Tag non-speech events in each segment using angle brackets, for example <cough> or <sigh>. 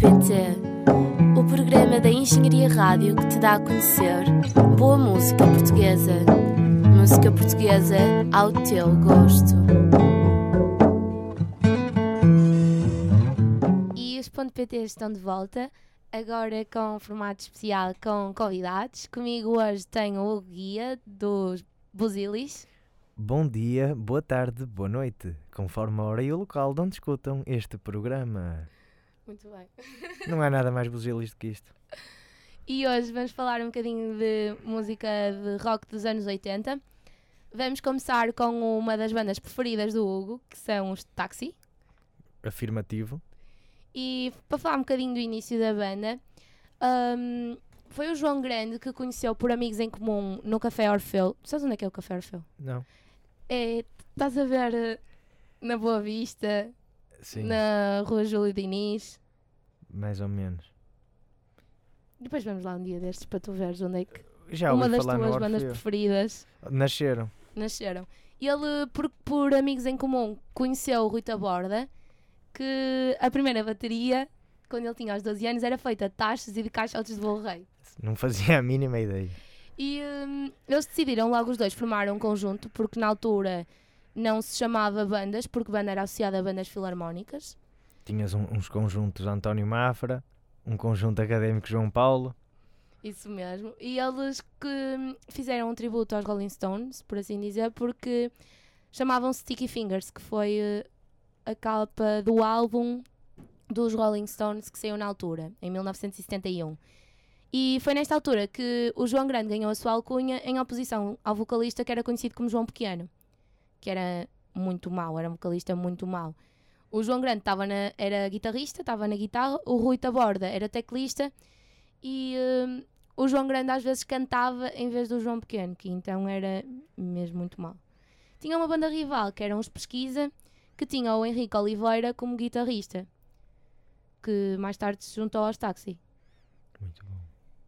PT, o programa da Engenharia Rádio que te dá a conhecer boa música portuguesa. Música portuguesa ao teu gosto. E os Ponto PT estão de volta, agora com um formato especial com convidados. Comigo hoje tenho o guia dos Buzilis. Bom dia, boa tarde, boa noite, conforme a hora e o local de onde escutam este programa. Muito bem. <laughs> Não há nada mais buzilis do que isto. E hoje vamos falar um bocadinho de música de rock dos anos 80. Vamos começar com uma das bandas preferidas do Hugo, que são os Taxi. Afirmativo. E para falar um bocadinho do início da banda, hum, foi o João Grande que conheceu por amigos em comum no Café Orfeu. Sabes onde é que é o Café Orfeu? Não. É, estás a ver eh, na Boa Vista, Sim, na Rua Júlio Diniz. mais ou menos. Depois vamos lá um dia destes para tu veres onde é que Já uma das tuas bandas preferidas Nasceram. nasceram. Ele, por, por amigos em comum, conheceu o Rui Taborda, que a primeira bateria, quando ele tinha aos 12 anos, era feita de taxas e de caixotes de bolo rei. Não fazia a mínima ideia. E hum, eles decidiram logo os dois formar um conjunto, porque na altura não se chamava bandas, porque banda era associada a bandas filarmónicas. Tinhas um- uns conjuntos António Mafra, um conjunto académico João Paulo. Isso mesmo. E eles que hum, fizeram um tributo aos Rolling Stones, por assim dizer, porque chamavam-se Sticky Fingers, que foi eh, a capa do álbum dos Rolling Stones que saiu na altura, em 1971. E foi nesta altura que o João Grande ganhou a sua alcunha em oposição ao vocalista que era conhecido como João Pequeno, que era muito mau, era um vocalista muito mau. O João Grande tava na- era guitarrista, estava na guitarra, o Rui Taborda era teclista e hum, o João Grande às vezes cantava em vez do João Pequeno, que então era mesmo muito mal. Tinha uma banda rival, que eram os Pesquisa, que tinha o Henrique Oliveira como guitarrista, que mais tarde se juntou aos Taxi.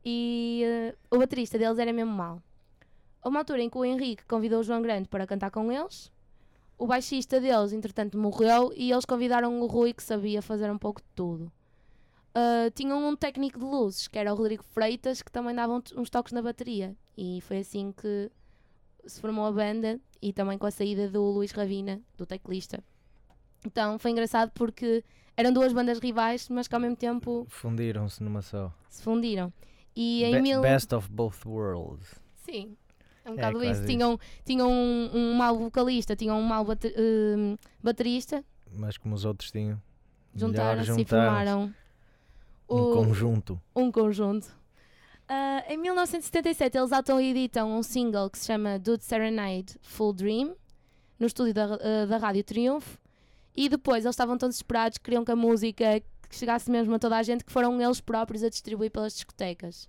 E eh, o baterista deles era mesmo mau. Houve uma altura em que o Henrique convidou o João Grande para cantar com eles. O baixista deles, entretanto, morreu e eles convidaram o Rui, que sabia fazer um pouco de tudo. Ah, tinham um técnico de luzes, que era o Rodrigo Freitas, que também dava uns toques na bateria. E foi assim que se formou a banda e também com a saída do Luís Ravina, do teclista. Então foi engraçado porque eram duas bandas rivais, mas que ao mesmo tempo Fundiram-se numa só. se fundiram. E em Be- mil... Best of both worlds. Sim, é um É bocado quase isso. Tinham, tinham um, um mau vocalista, tinham um mau bate- hum, baterista, Mas como os outros tinham. juntaram-se e formaram Um o- conjunto. um conjunto. Ah, em 1977 eles auto-editam um single que se chama Dude Serenade Full Dream no estúdio da, ah, da Rádio Triunfo e depois eles estavam tão desesperados que queriam que a música que chegasse mesmo a toda a gente que foram eles próprios a distribuir pelas discotecas.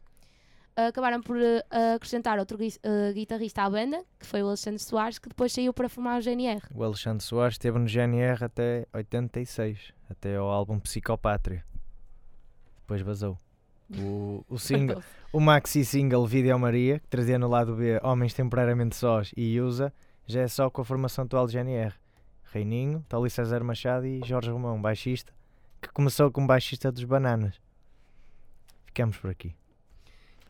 Ah, acabaram por ah, acrescentar outro gui- ah, guitarrista à banda, que foi o Alexandre Soares, que depois saiu para formar o GNR. O Alexandre Soares esteve no GNR até 86, até ao álbum Psicopátria. Depois vazou. O, o, single, <laughs> o maxi single Vídeo Maria, que trazia no lado B Homens Temporariamente Sós e Usa, já é só com a formação atual do GNR. Reininho, Tali César Machado e Jorge Romão, baixista, que começou como baixista dos Bananas. Ficamos por aqui.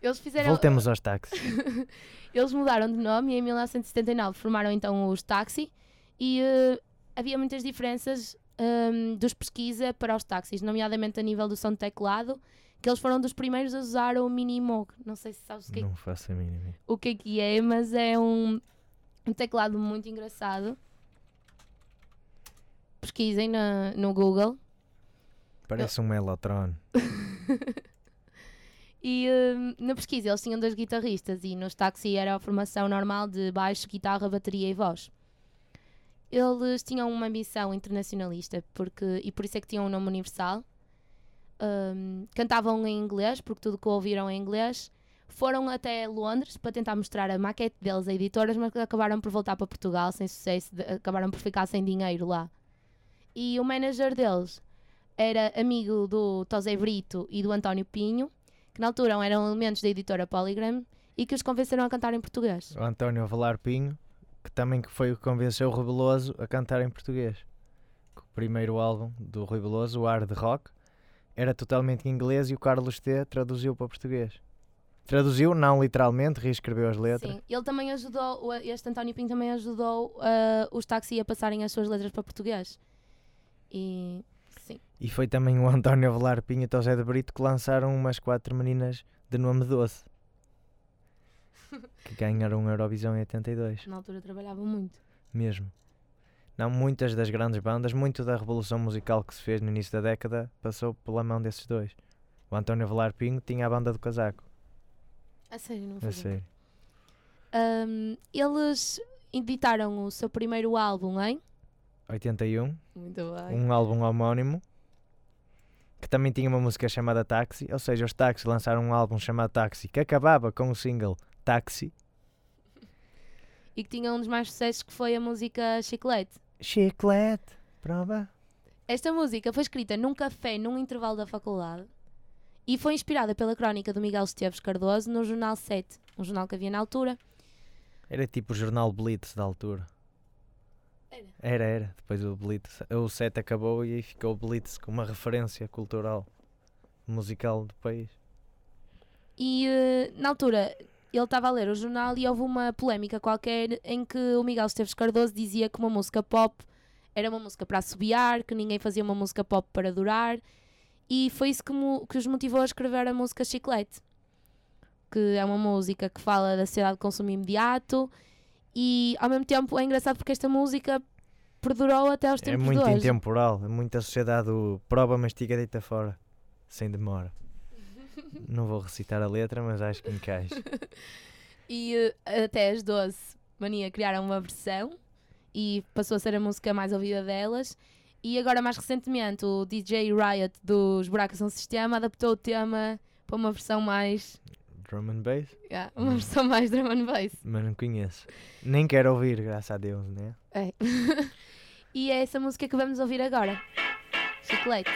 Eles fizeram. Voltemos aos táxis. <laughs> Eles mudaram de nome e em 1979 formaram então os Taxi e eh, havia muitas diferenças ehm, dos pesquisa para os táxis, nomeadamente a nível do som de teclado, que eles foram dos primeiros a usar o Minimoog. Não sei se sabes o que, é- Não faço a mínima. o que é que é, mas é um, um teclado muito engraçado. Pesquisem na, no Google. Parece um Mellotron. <laughs> E hum, na pesquisa eles tinham dois guitarristas e nos táxi era a formação normal de baixo, guitarra, bateria e voz. Eles tinham uma missão internacionalista porque, e por isso é que tinham um nome universal. Hum, cantavam em inglês, porque tudo que ouviram em inglês. Foram até Londres para tentar mostrar a maquete deles a editoras, mas acabaram por voltar para Portugal sem sucesso, acabaram por ficar sem dinheiro lá. E o manager deles era amigo do Tosé Brito e do António Pinho, que na altura eram elementos da editora Polygram e que os convenceram a cantar em português. O António Valar Pinho, que também foi o que convenceu o Rebeloso a cantar em português. Que primeiro álbum do Rui Veloso, o Hard Rock, era totalmente em inglês e o Carlos T traduziu para português. Traduziu, não literalmente, reescreveu as letras. Sim, ele também ajudou, o- este António Pinho também ajudou ah, os táxi a passarem as suas letras para português. E E foi também o <laughs> António Avelar Pinho e o Zé de Brito que lançaram umas quatro meninas de nome doce. <laughs> que ganharam a Eurovisão em 82, na altura trabalhava muito. mesmo. Não, muitas das grandes bandas, muito da revolução musical que se fez no início da década passou pela mão desses dois. O António Avelar Pinho tinha a banda do casaco, A sério, não a foi? sério. Ahm, eles editaram o seu primeiro álbum em 81, Muito bem. um álbum homónimo que também tinha uma música chamada Taxi, ou seja, os Taxi lançaram um álbum chamado Taxi que acabava com o single Taxi. E que tinha um dos mais sucessos que foi a música Chiclete. Chiclete, prova. Esta música foi escrita num café num intervalo da faculdade e foi inspirada pela crónica do Miguel Esteves Cardoso no Jornal 7, um jornal que havia na altura. Era tipo o jornal Blitz da altura. Era. Era, era. Depois o Blitz, o set acabou e aí ficou o Blitz como uma referência cultural, musical do país. E eh, na altura ele estava a ler o jornal e houve uma polémica qualquer em que o Miguel Esteves Cardoso dizia que uma música pop era uma música para assobiar, que ninguém fazia uma música pop para adorar. E foi isso que, que os motivou a escrever a música Chiclete. Que é uma música que fala da sociedade de consumo imediato e ao mesmo tempo é engraçado porque esta música perdurou até aos É tempos muito de hoje. intemporal, é muita sociedade o prova, mastiga, deita fora, sem demora. <laughs> Não vou recitar a letra, mas acho que encaixa. <laughs> E eh, até as 12 Mania criaram uma versão e passou a ser a música mais ouvida delas. E agora, mais recentemente, o DJ Riot dos Buracos São Sistema adaptou o tema para uma versão mais. Drum and bass? yeah, uma Hum. versão mais drum and bass. Mas não conheço. Nem quero ouvir, graças a Deus, né? É. <laughs> e é essa música que vamos ouvir agora: Chiclete.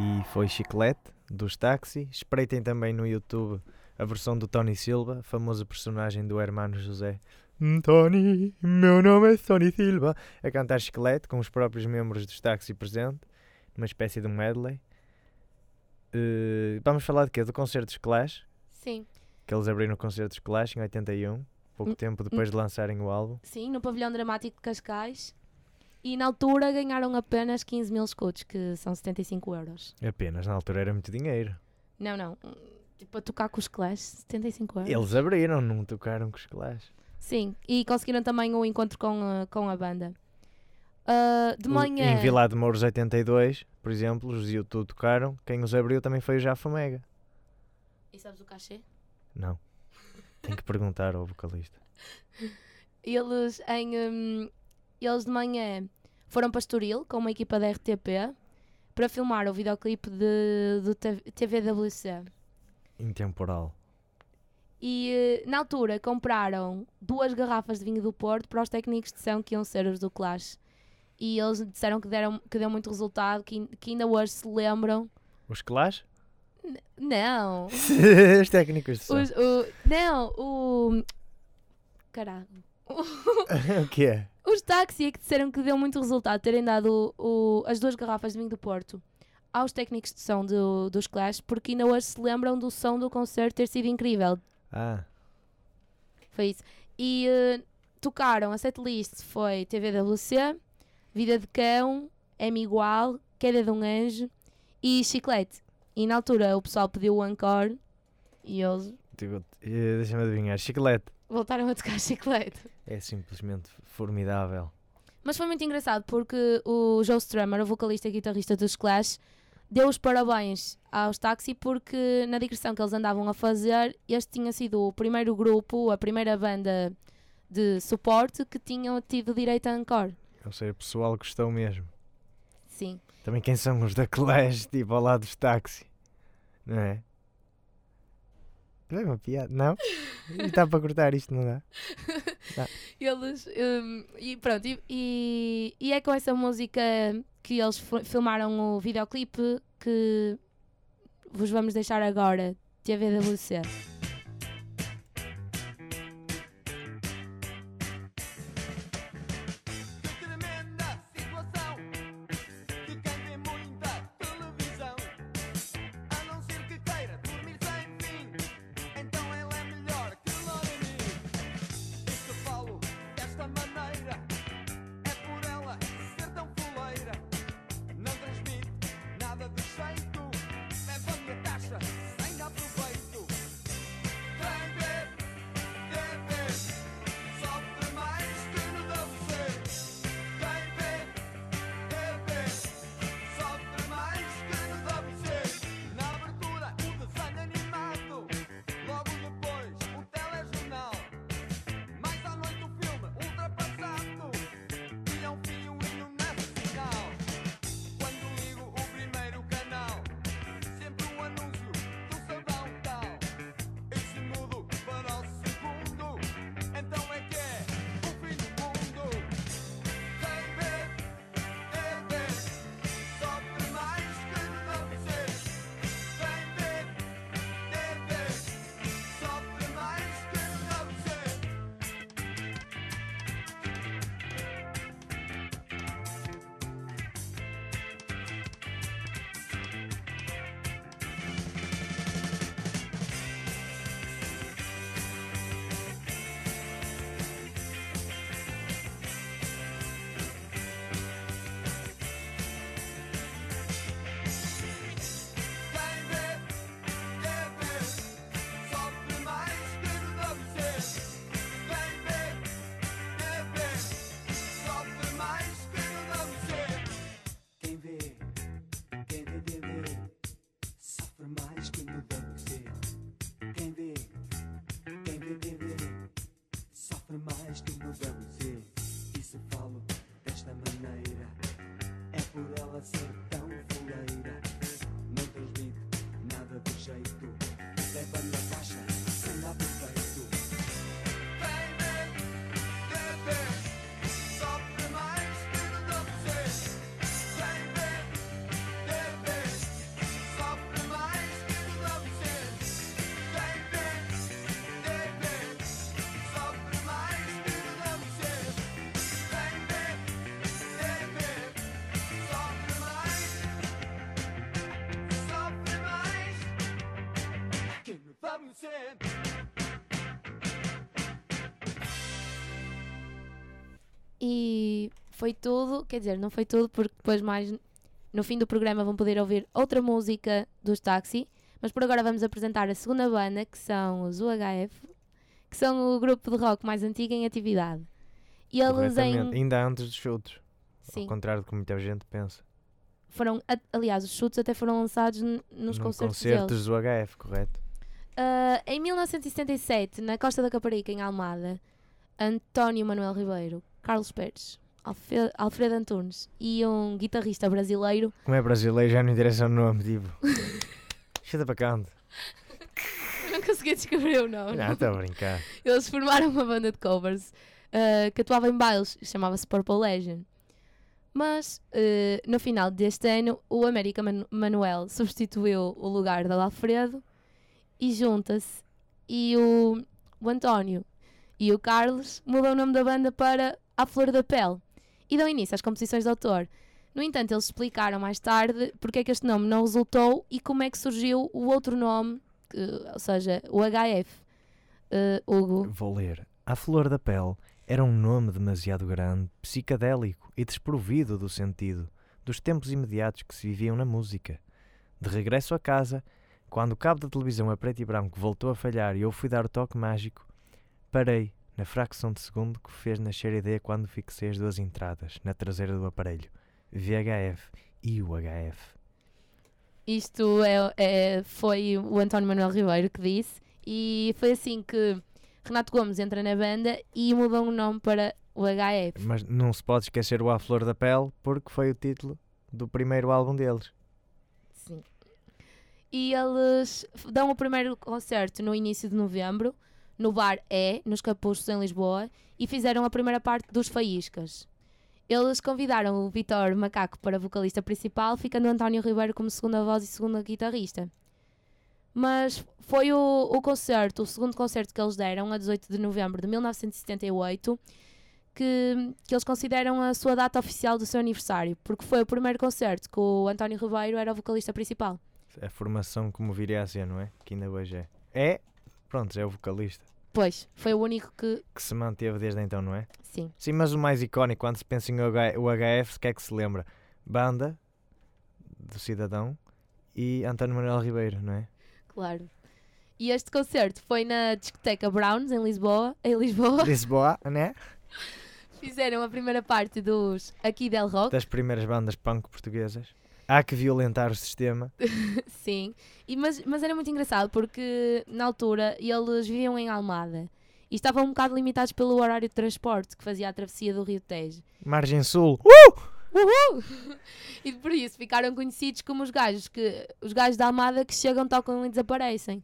E foi Chiclete, dos Táxi. Espreitem também no YouTube a versão do Tony Silva, famoso personagem do Hermano José. "Hum, Tony, meu nome é Tony Silva. A cantar Chiclete com os próprios membros dos Táxi presente, numa espécie de medley. Eh, vamos falar de quê? Do concerto dos Clash, Sim, que eles abriram o concerto dos Clash em 81, pouco Hum, tempo depois de lançarem o álbum. sim, no pavilhão dramático de Cascais. E na altura ganharam apenas 15 mil escudos, que são 75 euros. Apenas na altura era muito dinheiro. Não, não. Tipo, a tocar com os Clash, 75 euros. Eles abriram, não tocaram com os Clash. Sim, e conseguiram também o encontro com, a- com a banda. Ah, de manhã. Em Vila de Mouros 82, por exemplo, os YouTube tocaram. Quem os abriu também foi o Jaffa Mega. E sabes o cachê? Não. Tem que perguntar ao vocalista. <laughs> Eles, em, hum, eles de manhã foram para Estoril com uma equipa da RTP para filmar o videoclipe de, do TVWC. Intemporal. E eh, na altura compraram duas garrafas de vinho do Porto para os técnicos de som que iam ser os do Clash. E eles disseram que, deram, que deu muito resultado, que, que ainda hoje se lembram. Os Clash? Não! <laughs> os técnicos de som. Os- o, não, o. Caralho. <laughs> o que é? Os táxi é que disseram que deu muito resultado terem dado o- as duas garrafas de vinho do Porto aos técnicos de som do, dos Clash, porque ainda hoje se lembram do som do concerto ter sido incrível. Ah, Foi isso. E eh, tocaram, a setlist foi TVWC, Vida de Cão, M Igual, Queda de um Anjo e Chiclete. E na altura o pessoal pediu o encore e eles tipo, eh, deixa-me adivinhar. Chiclete. Voltaram a tocar <laughs> Chiclete. É simplesmente formidável. Mas foi muito engraçado porque o Joe Strummer, o vocalista e guitarrista dos Clash, deu os parabéns aos Taxi porque na digressão que eles andavam a fazer, este tinha sido o primeiro grupo, a primeira banda de suporte que tinham tido direito a encore. Ou seja, o pessoal gostou mesmo. Sim. Também quem são os da Clash, tipo, ao lado dos táxi. Não é? Não é uma piada? Não? Está para cortar isto, não dá? <laughs> Eles. hum, e pronto, e, e, é com essa música que eles fi- filmaram o videoclipe que vos vamos deixar agora. TVWC. Sofre mais E foi tudo, quer dizer, não foi tudo, porque depois mais no fim do programa vão poder ouvir outra música dos Taxi. Mas por agora vamos apresentar a segunda banda, que são os UHF, que são o grupo de rock mais antigo em atividade. E eles em. Ainda antes dos chutes. Sim, Ao contrário do que muita gente pensa. foram, aliás, os chutes até foram lançados nos Num concertos concertos deles. do HF, correto? Ah, em 1977, na Costa da Caparica, em Almada, António Manuel Ribeiro, Carlos Pérez, Alfredo Antunes e um guitarrista brasileiro Como é brasileiro, já não interessa o nome, tipo. <laughs> Chuta para canto. não consegui descobrir o nome. Não, estou a brincar. Eles formaram uma banda de covers ah, que atuava em bailes, chamava-se Purple Legend. Mas ah, no final deste ano, o América Manu- Manuel substituiu o lugar do Alfredo e junta-se. E o, o António e o Carlos mudam o nome da banda para A Flor da Pele e dão início às composições de autor. No entanto, eles explicaram mais tarde porque é que este nome não resultou e como é que surgiu o outro nome, que- ou seja, o HF. Ah, Hugo, Vou ler. A Flor da Pele era um nome demasiado grande, psicadélico e desprovido do sentido dos tempos imediatos que se viviam na música. De regresso a casa, quando o cabo da televisão a preto e branco voltou a falhar e eu fui dar o toque mágico, parei na fração de segundo que fez nascer a ideia quando fixei as duas entradas na traseira do aparelho, VHF e UHF. Isto é, é- foi o António Manuel Ribeiro que disse, e foi assim que Renato Gomes entra na banda e mudou o nome para o HF. Mas não se pode esquecer o A Flor da Pele porque foi o título do primeiro álbum deles. Sim. E eles dão o primeiro concerto no início de novembro, no bar E, nos Capuchos, em Lisboa, e fizeram a primeira parte dos Faíscas. Eles convidaram o Vitor Macaco para vocalista principal, ficando António Ribeiro como segunda voz e segunda guitarrista. Mas foi o, o concerto, o segundo concerto que eles deram, a 18 de novembro de 1978, que, que eles consideram a sua data oficial do seu aniversário, porque foi o primeiro concerto que o António Ribeiro era o vocalista principal. A formação como viria a ser, não é? Que ainda hoje é. É, pronto, é o vocalista. Pois, foi o único que. Que se manteve desde então, não é? Sim. Sim, mas o mais icónico, quando se pensa em H- o HF, o que é que se lembra? Banda do Cidadão e António Manuel Ribeiro, não é? Claro. E este concerto foi na discoteca Browns, em Lisboa. Em Lisboa. <laughs> Lisboa, né? Fizeram a primeira parte dos Aqui Del Rock. Das primeiras bandas punk portuguesas. Há que violentar o sistema. <laughs> Sim. E, mas, mas era muito engraçado porque na altura eles viviam em Almada e estavam um bocado limitados pelo horário de transporte que fazia a travessia do Rio Tejo. Margem Sul. Uhul! <laughs> e por isso ficaram conhecidos como os gajos que os gajos da Almada que chegam, tocam e desaparecem.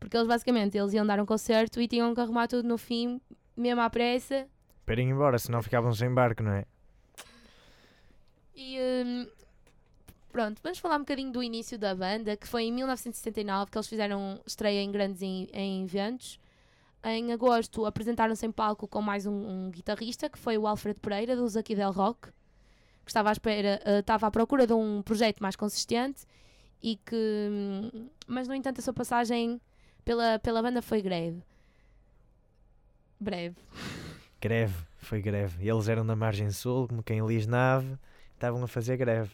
Porque eles basicamente eles iam dar um concerto e tinham que arrumar tudo no fim, mesmo à pressa. Para ir embora, senão ficavam sem barco, não é? E hum, pronto, vamos falar um bocadinho do início da banda, que foi em 1979 que eles fizeram estreia em grandes em, em eventos. Em agosto apresentaram-se em palco com mais um, um guitarrista, que foi o Alfred Pereira, dos Aqui Del Rock, que estava à, espera, eh, estava à procura de um projeto mais consistente e que. hum, Mas, no entanto, a sua passagem pela, pela banda foi greve. Breve. Greve, foi greve. Eles eram da Margem Sul, como quem lis nave, estavam a fazer greve.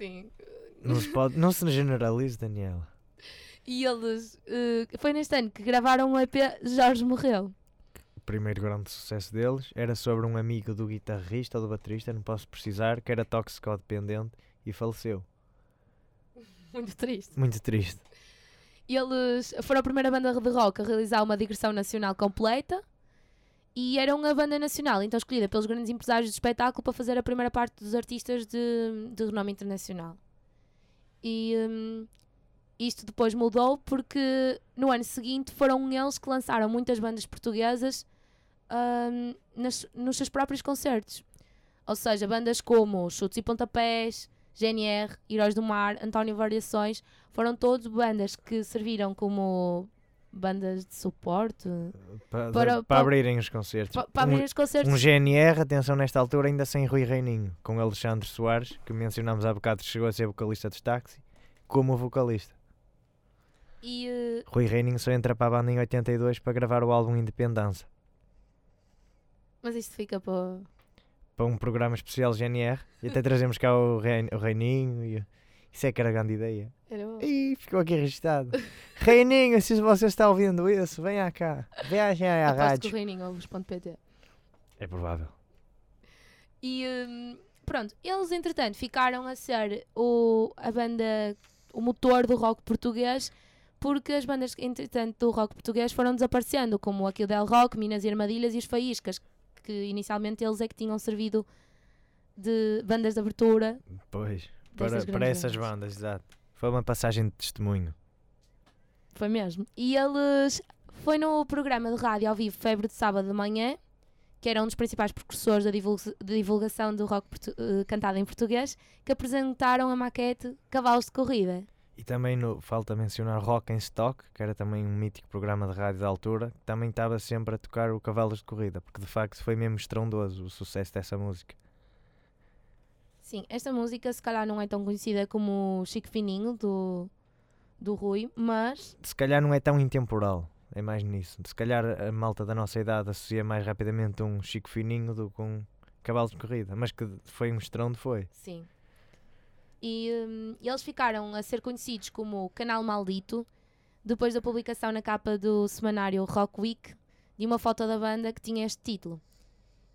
Sim. Não se, pode, não se generalize, Daniela. E eles. eh, foi neste ano que gravaram o EP Jorge Morreu. O primeiro grande sucesso deles era sobre um amigo do guitarrista ou do baterista, não posso precisar, que era toxicodependente e faleceu. Muito triste. Muito triste. Eles foram a primeira banda de rock a realizar uma digressão nacional completa. E eram a banda nacional, então escolhida pelos grandes empresários de espetáculo para fazer a primeira parte dos artistas de, de renome internacional. E hum, isto depois mudou porque no ano seguinte foram eles que lançaram muitas bandas portuguesas hum, nas- nos seus próprios concertos. Ou seja, bandas como Chutes e Pontapés, GNR, Heróis do Mar, António Variações, foram todos bandas que serviram como bandas de suporte Para, Para- para, para- abrirem os concertos. pa- para abrir os concertos. Um, um GNR, atenção nesta altura, ainda sem Rui Reininho, com Alexandre Soares, que mencionámos há bocado, que chegou a ser vocalista dos táxi, como vocalista. E eh, Rui Reininho só entra para a banda em 82 para gravar o álbum Independência. Mas isto fica para. para um programa especial GNR e até trazemos cá o, Rein, o Reininho e isso é que era grande ideia. Era bom. Ih, ficou aqui registado. <laughs> Reininho, se você está ouvindo isso, venha cá. Viagem à Aposto que o rádio. Reininho ouve.pt. É provável. E hum, pronto, eles entretanto ficaram a ser o, a banda, o motor do rock português, porque as bandas entretanto do rock português foram desaparecendo, como aqui o Del Rock, Minas e Armadilhas e os Faíscas, que inicialmente eles é que tinham servido de bandas de abertura. Pois, para, para essas bandas. exato. Foi uma passagem de testemunho. Foi mesmo. E eles. Foi no programa de rádio ao vivo Febre de Sábado de Manhã, que era um dos principais precursores da divulga- divulgação do rock eh, cantado em português, que apresentaram a maquete Cavalos de Corrida. E também no, falta mencionar Rock em Stock, que era também um mítico programa de rádio da altura, que também estava sempre a tocar o Cavalos de Corrida, porque de facto foi mesmo estrondoso o sucesso dessa música. Sim, esta música se calhar não é tão conhecida como Chico Fininho, do, do Rui, mas Se calhar não é tão intemporal, é mais nisso. Se calhar a malta da nossa idade associa mais rapidamente um Chico Fininho do que um Cavalos de Corrida, mas que foi um estrondo, foi. sim. E hum, eles ficaram a ser conhecidos como Canal Maldito depois da publicação na capa do semanário Rock Week de uma foto da banda que tinha este título.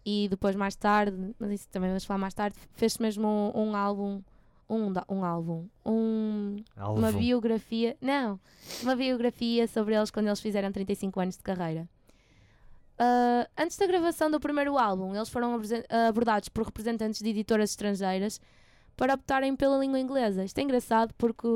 E depois, mais tarde, mas isso também vamos falar mais tarde, fez-se mesmo um, um álbum. Um, um álbum. Um, uma biografia. Não, uma biografia sobre eles quando eles fizeram 35 anos de carreira. Ah, antes da gravação do primeiro álbum, eles foram abordados por representantes de editoras estrangeiras para optarem pela língua inglesa. Isto é engraçado porque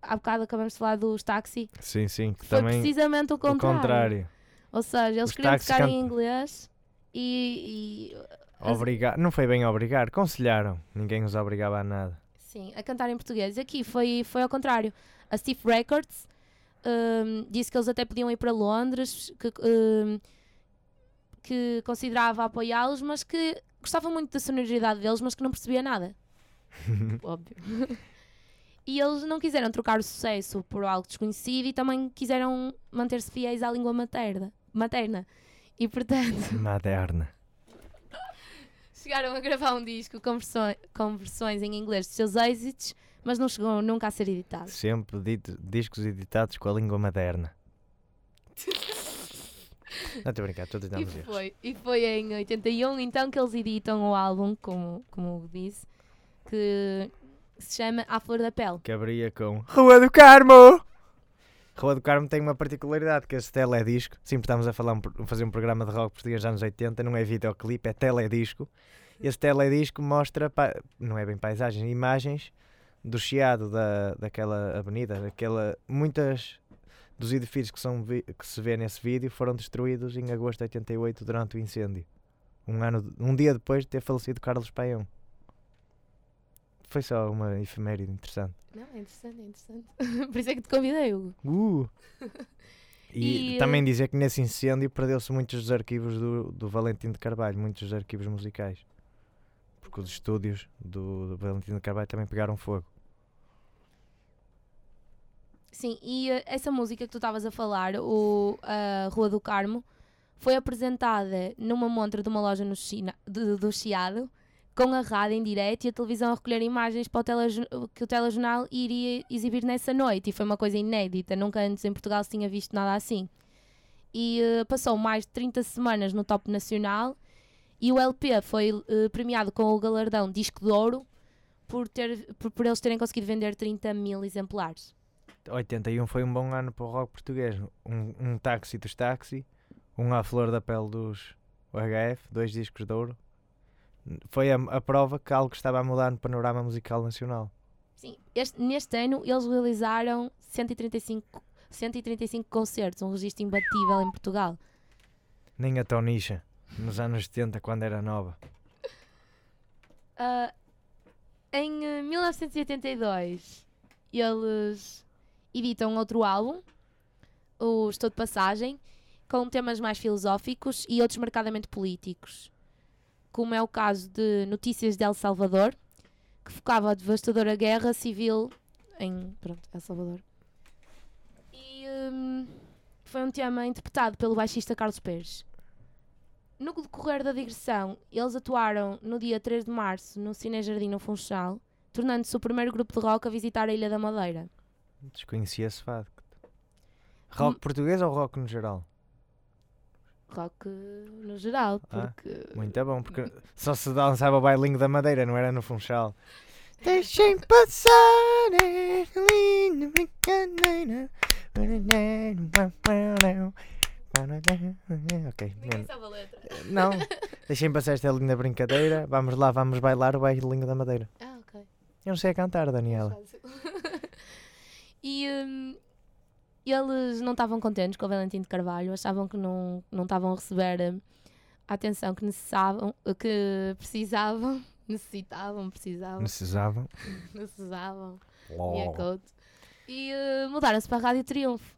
há bocado acabamos de falar dos táxi. Sim, sim, que Foi também precisamente o o contrário. contrário. Ou seja, eles Os queriam tocar em cantam. inglês e, e, não foi bem obrigar, conselharam. Ninguém os obrigava a nada. Sim, a cantar em português. Aqui foi, foi ao contrário. A Steve Records hum, disse que eles até podiam ir para Londres, que, hum, que considerava apoiá-los, mas que gostava muito da sonoridade deles, mas que não percebia nada. <laughs> Óbvio. e eles não quiseram trocar o sucesso por algo desconhecido e também quiseram manter-se fiéis à língua materna. materna. E portanto, <laughs> Maderna. chegaram a gravar um disco com, versões, com versões em inglês dos seus êxitos, mas não chegou nunca a ser editado. Sempre dito- discos editados com a língua materna. <laughs> Não estou a brincar, estou a tentar E foi, e foi em 81 então que eles editam o álbum, como, como disse, que se chama A Flor da Pele. Que abria com Rua do Carmo! Rua do Carmo tem uma particularidade, que esse teledisco, sempre estamos a falar, fazer um programa de rock português dos anos 80, não é videoclipe, é teledisco. Esse teledisco mostra, não é bem paisagens, imagens do chiado da, daquela avenida, daquela, muitas dos edifícios que, são, que se vê nesse vídeo foram destruídos em agosto de 88 durante o incêndio. Um, ano, um dia depois de ter falecido Carlos Paião. Foi só uma efeméride interessante. Não, é interessante, é interessante. <laughs> Por isso é que te convidei, Hugo. Uh! <laughs> E, E, também eh, dizer que nesse incêndio perdeu-se muitos dos arquivos do, do Valentim de Carvalho, muitos dos arquivos musicais. Porque os estúdios do, do Valentim de Carvalho também pegaram fogo. Sim, e eh, essa música que tu estavas a falar, o a Rua do Carmo, foi apresentada numa montra de uma loja no China, de- do Chiado, com a rádio em direto e a televisão a recolher imagens para o que o telejornal iria exibir nessa noite. E foi uma coisa inédita, nunca antes em Portugal se tinha visto nada assim. E eh, passou mais de 30 semanas no top nacional e o LP foi eh, premiado com o galardão Disco de Ouro por, ter, por, por eles terem conseguido vender 30 mil exemplares. 81 foi um bom ano para o rock português. Um, um táxi dos táxi, um à flor da pele dos HF, dois discos de ouro. Foi a, a prova que algo estava a mudar no panorama musical nacional. Sim, este- neste ano eles realizaram 135, 135 concertos, um registro imbatível em Portugal. Nem a Tonisha, nos anos 70, quando era nova. <laughs> Ah, em eh, 1982, eles editam outro álbum, o Estou de Passagem, com temas mais filosóficos e outros marcadamente políticos, como é o caso de Notícias de El Salvador, que focava a devastadora guerra civil em pronto, El Salvador. E hum, foi um tema interpretado pelo baixista Carlos Pérez. No decorrer da digressão, eles atuaram no dia 3 de março no Cine Jardim no Funchal, tornando-se o primeiro grupo de rock a visitar a Ilha da Madeira. Desconhecia esse facto. Rock Hum. português ou rock no geral? Rock no geral, Ah, porque. Muito é bom, porque só se dançava o bailinho da madeira, não era no Funchal. Deixem passar esta linda brincadeira. Ok, não. <laughs> Deixem passar esta linda brincadeira. Vamos lá, vamos bailar o bailinho da madeira. Ah, ok. Eu não sei a cantar, Daniela. Fácil. <laughs> e hum, eles não estavam contentes com o Valentim de Carvalho, achavam que não, não estavam a receber a atenção que necessitavam, que precisavam, <laughs> necessitavam, precisavam, minha <laughs> coach. e uh, mudaram-se para a Rádio Triunfo.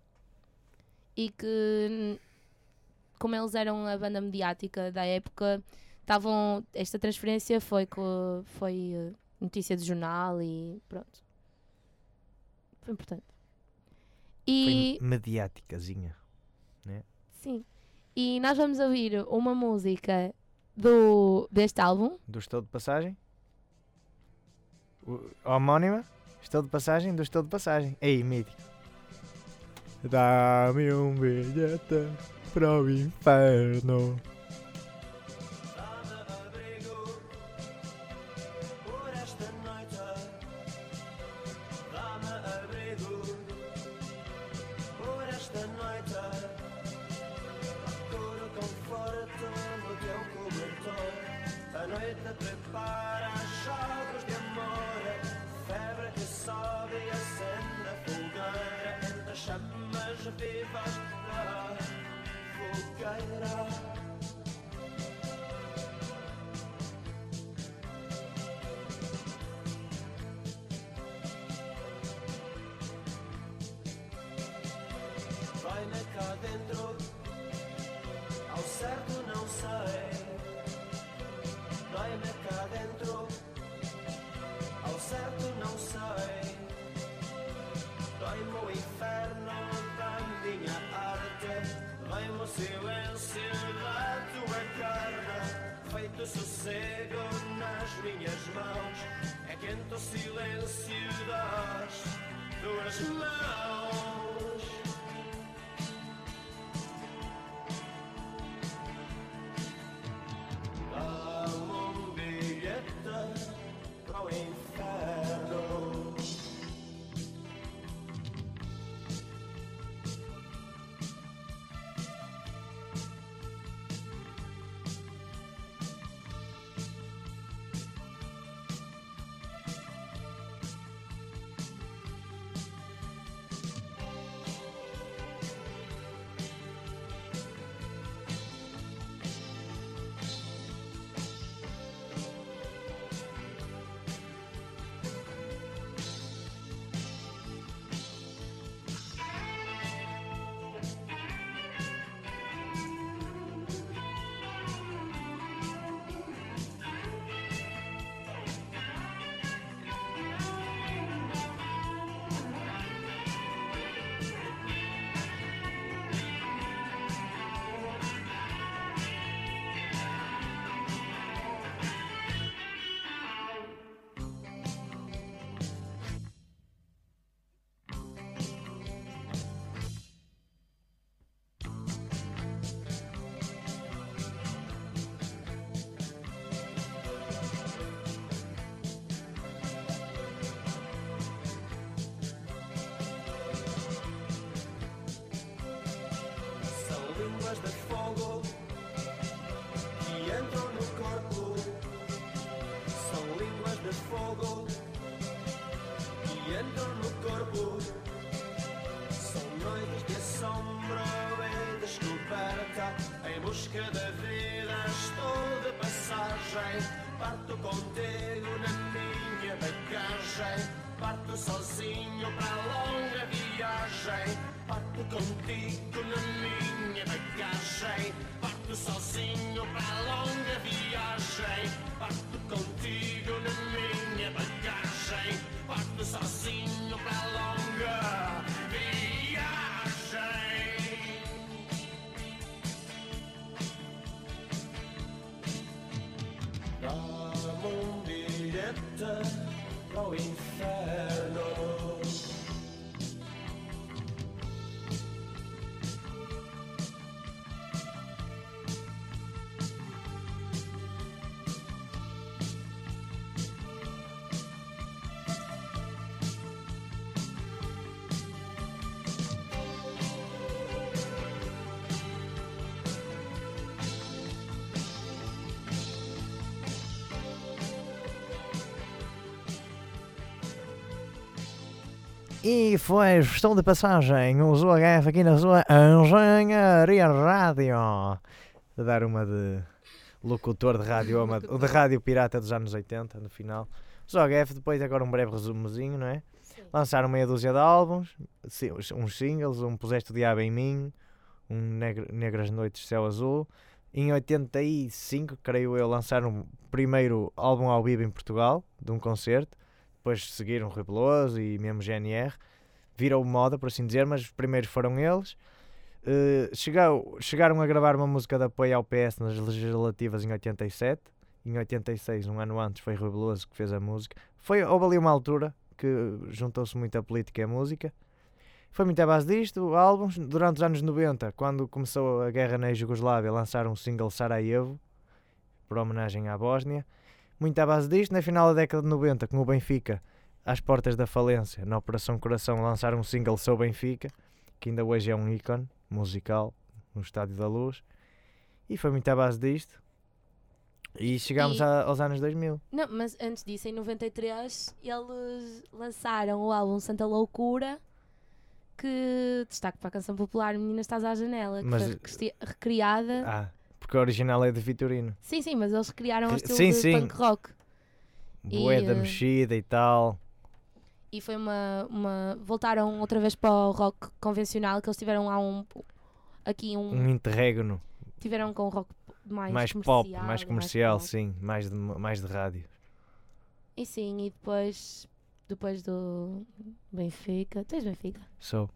E que, como eles eram a banda mediática da época, estavam, esta transferência foi, co- foi uh, notícia de jornal e pronto. Foi importante. E Foi mediáticazinha. sim. E nós vamos ouvir uma música do, deste álbum. Do Estou de Passagem? O- homónima? Estou de Passagem? Do Estou de Passagem. Ei, mítico. Dá-me um bilhete para o inferno. A noite prepara jogos de amor. Febre que sobe e acende a fogueira entre as chamas vivas da fogueira. Da vida estou de passagem. Parto contigo na minha bagagem. Parto sozinho para longa viagem. Parto contigo na minha bagagem. Parto sozinho para E foi, estou de passagem, o HF aqui na sua Engenharia Rádio. A dar uma de locutor de rádio, uma de, rádio pirata dos anos 80, no final. OHF, depois agora um breve resumozinho, não é? Lançaram meia dúzia de álbuns, uns singles, um Puseste o Diabo em Mim, um Negr- Negras Noites de Céu Azul. Em 85, creio eu, lançaram o primeiro álbum ao vivo em Portugal, de um concerto. Depois seguiram Rui e mesmo GNR. Virou moda, por assim dizer, mas os primeiros foram eles. Eh, chegou- chegaram a gravar uma música de apoio ao PS nas legislativas em 87. Em 86, um ano antes, foi Rui Veloso que fez a música. Foi, houve ali uma altura que juntou-se muito a política e a música. Foi muito à base disto, álbuns. Durante os anos 90, quando começou a guerra na Jugoslávia, lançaram o single Sarajevo, por homenagem à Bósnia. Muito à base disto, na final da década de 90, com o Benfica às portas da falência, na Operação Coração, lançaram um single Sou Benfica, que ainda hoje é um ícone musical no Estádio da Luz. E foi muito à base disto. E chegámos E- a- aos anos 2000. Não, mas antes disso, em 93, eles lançaram o álbum Santa Loucura, que destaque para a canção popular Menina Estás à Janela, que Mas- foi recriada. Ah, porque o original é de Vitorino. Sim, sim, mas eles criaram o estilo sim, de sim. punk rock. Bué da eh, mexida e tal. E foi uma, uma. Voltaram outra vez para o rock convencional, que eles tiveram lá um. Aqui um. Um interregno. Tiveram com o rock mais, mais pop, mais comercial, pop. sim. Mais de, mais de rádio. E sim, e depois. Depois do Benfica. Tens Benfica? Sou.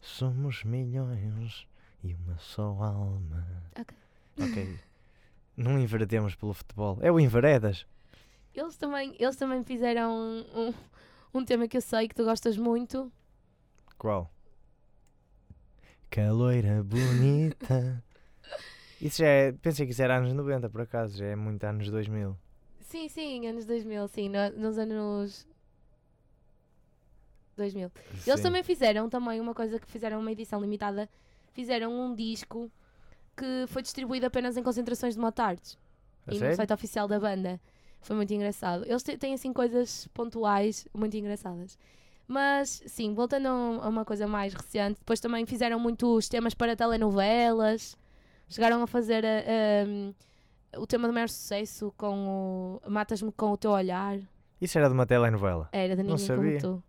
Somos milhões e uma só alma. Ok. Ok. Não invertemos pelo futebol. É o Inveredas. Eles também, eles também fizeram um, um, um tema que eu sei que tu gostas muito. Qual? Caloira bonita. <laughs> Isso já é. Pensei que isso era anos 90, por acaso. Já é muito anos 2000. Sim, sim, anos 2000, sim, no- nos anos 2000. Eles Sim. também fizeram também uma coisa que fizeram uma edição limitada. Fizeram um disco que foi distribuído apenas em concentrações de motards. A e no site oficial da banda. Foi muito engraçado. Eles têm assim coisas pontuais muito engraçadas. Mas sim, voltando a um- uma coisa mais recente, depois também fizeram muitos temas para telenovelas. Chegaram a fazer a- a- o tema do maior sucesso com o Matas-me com o teu olhar. Isso era de uma telenovela. Era de Não ninguém como sabia. tu.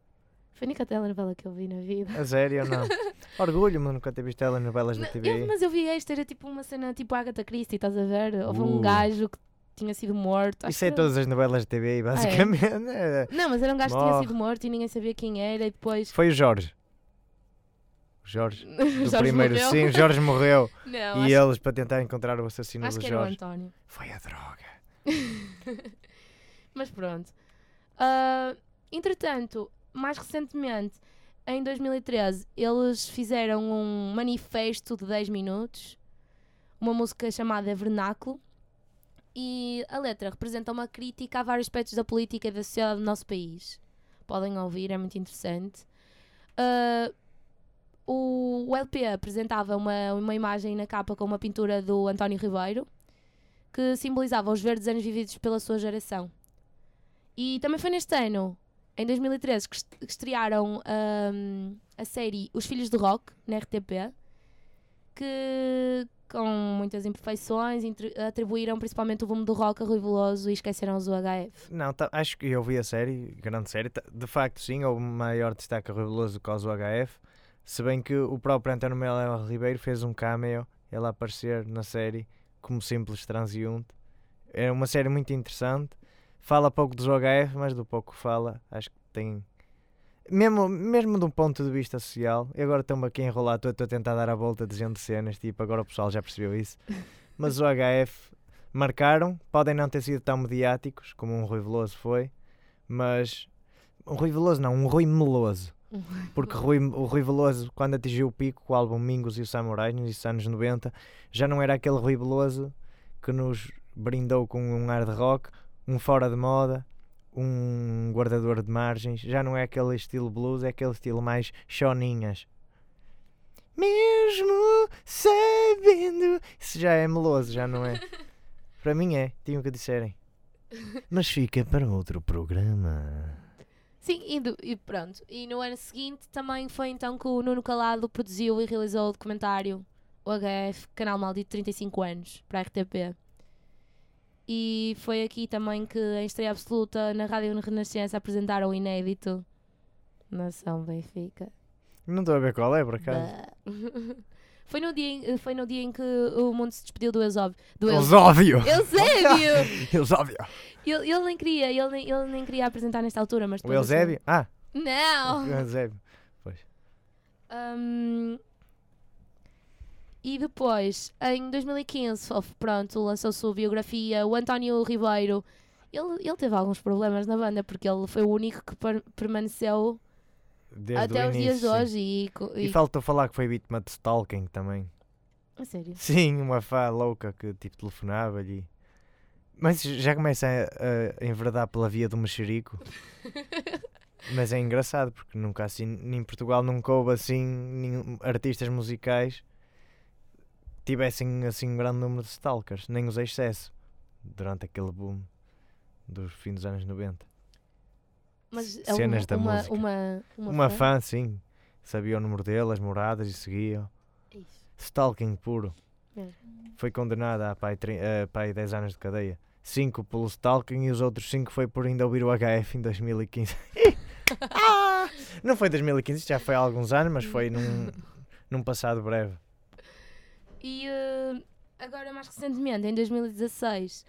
Foi a única telenovela que eu vi na vida. A sério ou não? <laughs> Orgulho-me nunca ter visto telenovelas Não, TV. eu- mas eu vi esta, era tipo uma cena tipo Agatha Christie, estás a ver? Houve Uh. um gajo que tinha sido morto. Isso é que- todas as novelas de TV, basicamente. É. Não, mas era um gajo que tinha Morre. sido morto e ninguém sabia quem era e depois. Foi o Jorge. O Jorge. <laughs> Do Jorge primeiro, morreu. sim, o Jorge morreu. <laughs> Não, e acho, eles, para tentar encontrar o assassino acho do que era o Jorge, António. foi a droga. Mas pronto. Ah, entretanto, mais recentemente, em 2013, eles fizeram um manifesto de 10 minutos, uma música chamada Vernáculo, e a letra representa uma crítica a vários aspectos da política e da sociedade do nosso país. Podem ouvir, é muito interessante. Ah, o, o LP apresentava uma, uma imagem na capa com uma pintura do António Ribeiro, que simbolizava os verdes anos vividos pela sua geração. E também foi neste ano, em 2013, que est- que estrearam ahm, a série Os Filhos do Rock, na RTP, que, com muitas imperfeições, atribuíram principalmente o volume do rock a Rui Veloso e esqueceram os UHF. Não, tá- acho que eu vi a série, grande série. tá- De facto, sim, houve maior destaque a Rui Veloso que aos UHF. Se bem que o próprio António Melo Ribeiro fez um cameo, ele a aparecer na série como simples transeunte. É uma série muito interessante. Fala pouco dos UHF, mas do pouco que fala, acho que tem. Mesmo, mesmo de um ponto de vista social, e agora estou-me aqui a enrolar, estou a tentar dar a volta dizendo cenas, tipo, agora o pessoal já percebeu isso. <laughs> Mas o UHF marcaram, podem não ter sido tão mediáticos como um Rui Veloso foi, mas um Rui Veloso não, um Rui Meloso. Porque Rui, o Rui Veloso, quando atingiu o pico com o álbum Mingos e os Samurais, nos anos 90, já não era aquele Rui Veloso que nos brindou com um hard rock, um fora de moda, um guardador de margens. Já não é aquele estilo blues, é aquele estilo mais choninhas. Mesmo sabendo. Isso já é meloso, já não é? <laughs> Para mim é, tinham que disserem. Mas fica para outro programa. Sim, e, do- e pronto. E no ano seguinte também foi então que o Nuno Calado produziu e realizou o documentário O HF, Canal Maldito 35 anos, para a RTP. E foi aqui também que, em estreia absoluta, na Rádio Renascença apresentaram o inédito Nação Benfica. Não estou a ver qual é, por acaso. <laughs> Foi, no dia em, foi no dia em que o mundo se despediu do Eusóbio. Do Eles Eus- óbvio! <laughs> Eusébio! <laughs> Eles óbvio! ele, ele nem queria, ele nem, ele nem queria apresentar nesta altura, mas O Eusébio? Ah, Não! o Eusébio. Hum, e depois, em 2015, of- pronto, lançou-se a biografia. O António Ribeiro, ele, ele teve alguns problemas na banda, porque ele foi o único que per- permaneceu Desde até os início, dias de hoje. E, E e- faltou falar que foi vítima de stalking também. A sério? Sim, uma fã louca que tipo telefonava-lhe. Mas já começa a, a enverdar pela via do mexerico. <laughs> Mas é engraçado porque nunca assim, em Portugal nunca houve assim nenhum, artistas musicais tivessem assim um grande número de stalkers, nem os excesso durante aquele boom dos fins dos anos 90. Mas é Cenas uma, da uma, música. uma, uma, Uma, fã? fã, sim, sabia o número dele, as moradas e seguia. Ixi. Stalking puro. É. Foi condenada a pai, a pai 10 anos de cadeia. 5 pelo stalking e os outros 5 foi por ainda ouvir o HF em 2015. <laughs> Ah! Não foi 2015, isto já foi há alguns anos, mas foi num, <laughs> num passado breve. E eh, agora, mais recentemente, em 2016,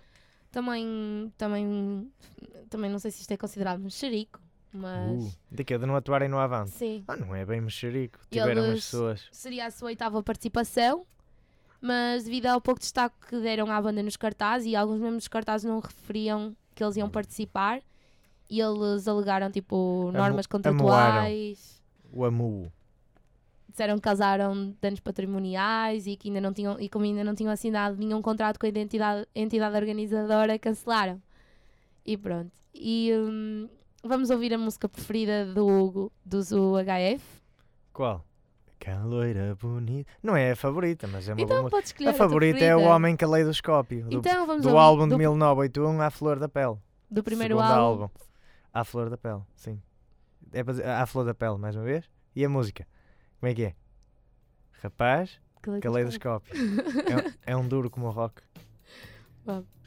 também, também, também não sei se isto é considerado mexerico, mas Uh, de? De não atuarem no Avante? sim. Ah, não é bem mexerico. Tiveram eles- pessoas. seria a sua oitava participação, mas devido ao pouco destaque que deram à banda nos cartazes, e alguns membros dos cartazes não referiam que eles iam participar, e eles alegaram tipo normas contratuais, O Amu. Disseram que causaram danos patrimoniais e que ainda não tinham, e como ainda não tinham assinado nenhum contrato com a entidade, entidade organizadora, cancelaram. E pronto. E hum, vamos ouvir a música preferida do Hugo, dos UHF. Qual? Aquela loira bonita. Não é a favorita, mas é uma boa Então podes escolher A tua favorita é o. Homem Caleidoscópio. Do, Então vamos do álbum de do, 1981 à Flor da Pele. do primeiro Segundo álbum. À Flor da Pele, sim. É à Flor da Pele, mais uma vez. E a música? Como é que é? Rapaz, caleidoscópio. é, é um duro como o rock. Vamos.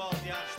Um intelectual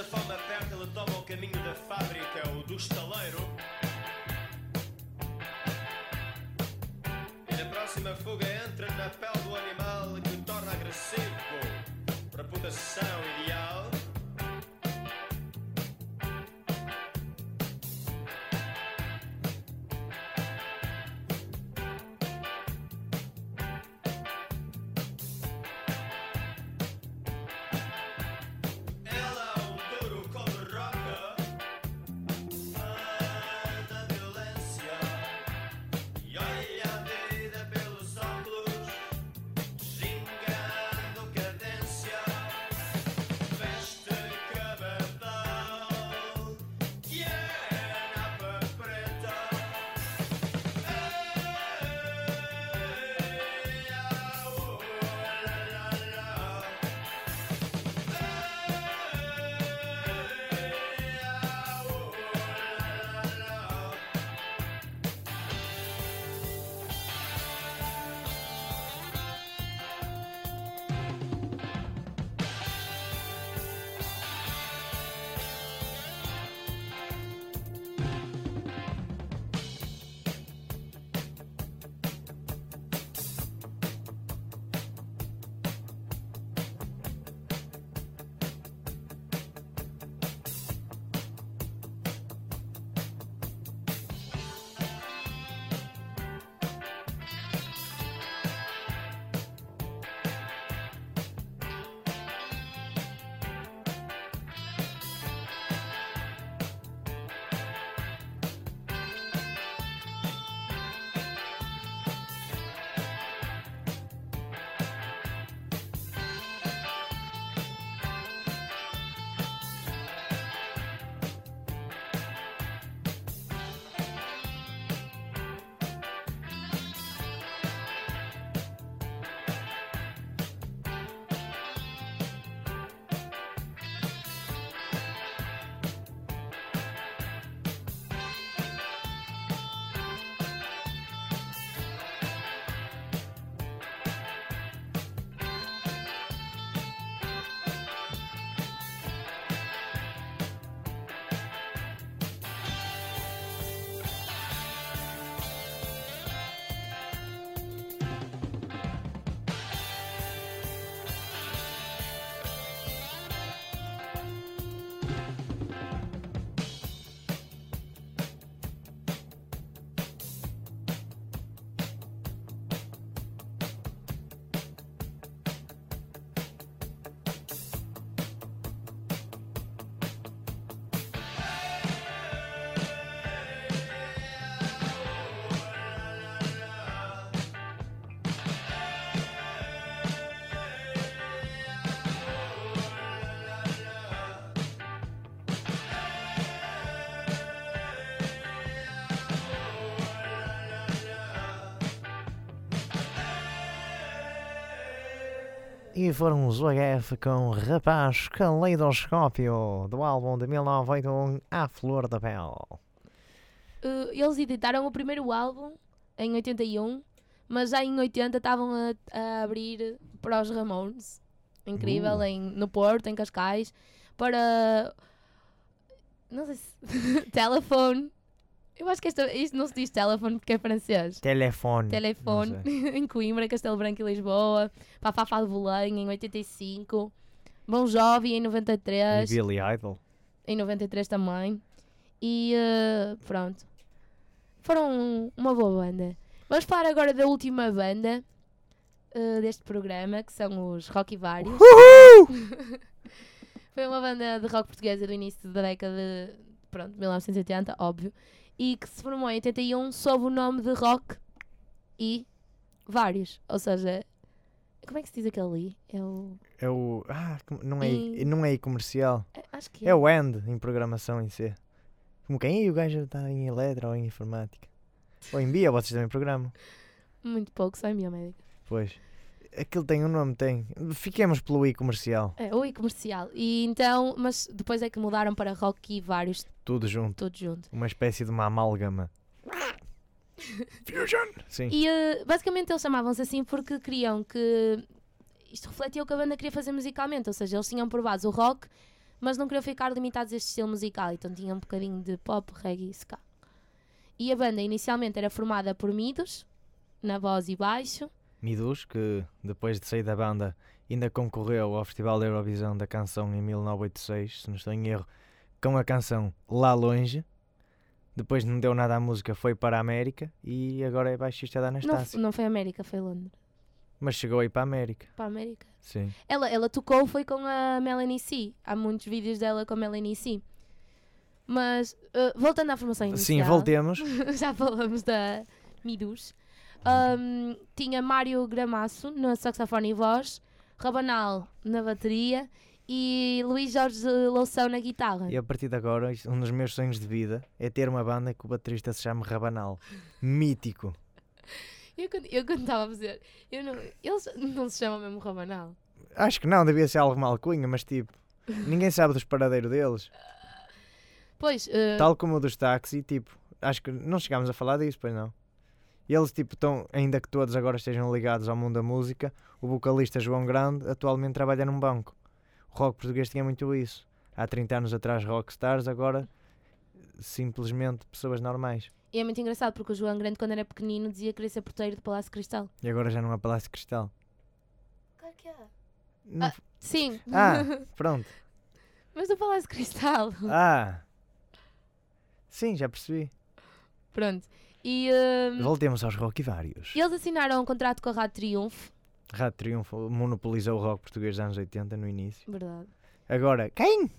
a fome aperta, ele toma o caminho da fábrica ou do estaleiro. E na próxima fuga entra na pele do animal que o torna agressivo. Reputação E foram os UHF com Rapaz Caleidoscópio, do álbum de 1981 A Flor da Pele. Uh, eles editaram o primeiro álbum em 81, mas já em 80 estavam a, a abrir para os Ramones. Incrível, Uh. em, no Porto, em Cascais, para. Não sei se. <laughs> telefone. Eu acho que esta, isto não se diz telefone porque é francês. Telefone. Telefone <laughs> em Coimbra, Castelo Branco e Lisboa, para Fafá de Belém em 85, Bom Jovem em E 93, Billy Idol. em 93 também. E eh, pronto. Foram uma boa banda. Vamos falar agora da última banda eh, deste programa, que são os Rock e Vários. <laughs> Foi uma banda de rock portuguesa do início da década de pronto, 1980, óbvio. E que se formou em 81 sob o nome de Rock e Vários. Ou seja, como é que se diz aquele ali? É o. É o. Ah, não é, E- não é comercial. é- acho que É o AND em programação em C. Como quem? "Ei, o gajo está em eletro ou em informática. Ou em BIA, vocês também programam. Muito pouco, só em biomédica. Pois. Aquilo tem um nome, tem. Fiquemos pelo I comercial. É, o e-comercial. E então, mas depois é que mudaram para rock e vários, Tudo junto. todos juntos. Uma espécie de uma amálgama. Fusion! Sim. E eh, basicamente eles chamavam-se assim porque queriam que isto refletia o que a banda queria fazer musicalmente, ou seja, eles tinham por base o rock, mas não queriam ficar limitados a este estilo musical, então tinha um bocadinho de pop, reggae e ska. E a banda inicialmente era formada por Midos, na voz e baixo, Midus, que depois de sair da banda ainda concorreu ao Festival da Eurovisão da Canção em 1986, se não estou em erro, com a canção Lá Longe. Depois não deu nada à música, foi para a América e agora é baixista da não, Anastácia. não foi América, foi Londres. Mas chegou aí para a América, Para a América. sim. Ela, ela tocou foi com a Melanie C. Há muitos vídeos dela com a Melanie C. Mas, uh, voltando à formação inicial. Sim, voltemos. <laughs> já falamos da Midus. Um, tinha Mário Gramasso no saxofone e voz, Rabanal na bateria e Luís Jorge Loução na guitarra. E a partir de agora, um dos meus sonhos de vida é ter uma banda que o baterista se chame Rabanal. Mítico. Eu, quando- eu quando estava a fazer, eu não, eles não se chamam mesmo Rabanal. Acho que não, devia ser algo malcunha, mas tipo, ninguém sabe dos paradeiros deles. Pois, uh, Tal como o dos táxi, tipo, acho que não chegámos a falar disso, pois não. E eles, tipo, estão, ainda que todos agora estejam ligados ao mundo da música, o vocalista João Grande atualmente trabalha num banco. O rock português tinha muito isso. Há 30 anos atrás, rockstars, agora simplesmente pessoas normais. e é muito engraçado porque o João Grande, quando era pequenino, dizia que queria ser porteiro de Palácio Cristal. E agora já não há Palácio de Cristal. Claro que é. Não Ah. Sim, Ah, <laughs> pronto. mas do Palácio Cristal. Ah, sim, já percebi. Pronto. E um, Voltemos aos rock e vários. eles assinaram um contrato com a Rádio Triunfo. Rádio Triunfo monopolizou o rock português dos anos 80 no início. Verdade. Agora, quem?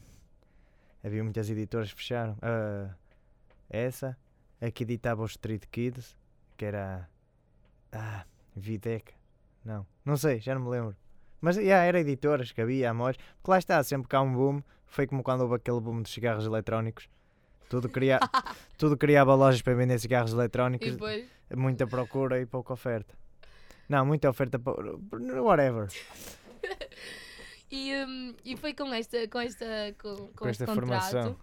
Havia muitas editoras que fecharam. Ah, essa, a que editava os Street Kids, que era. Ah, Videca. Não, não sei, já não me lembro. Mas já era editoras que havia, amores. Porque lá está, sempre que há um boom, foi como quando houve aquele boom dos cigarros eletrónicos. Tudo, cria... <laughs> Tudo criava lojas para vender cigarros eletrónicos, depois? muita procura e pouca oferta. Não, muita oferta, whatever. <laughs> E, hum, e foi com esta, com esta, com, com Com esta formação.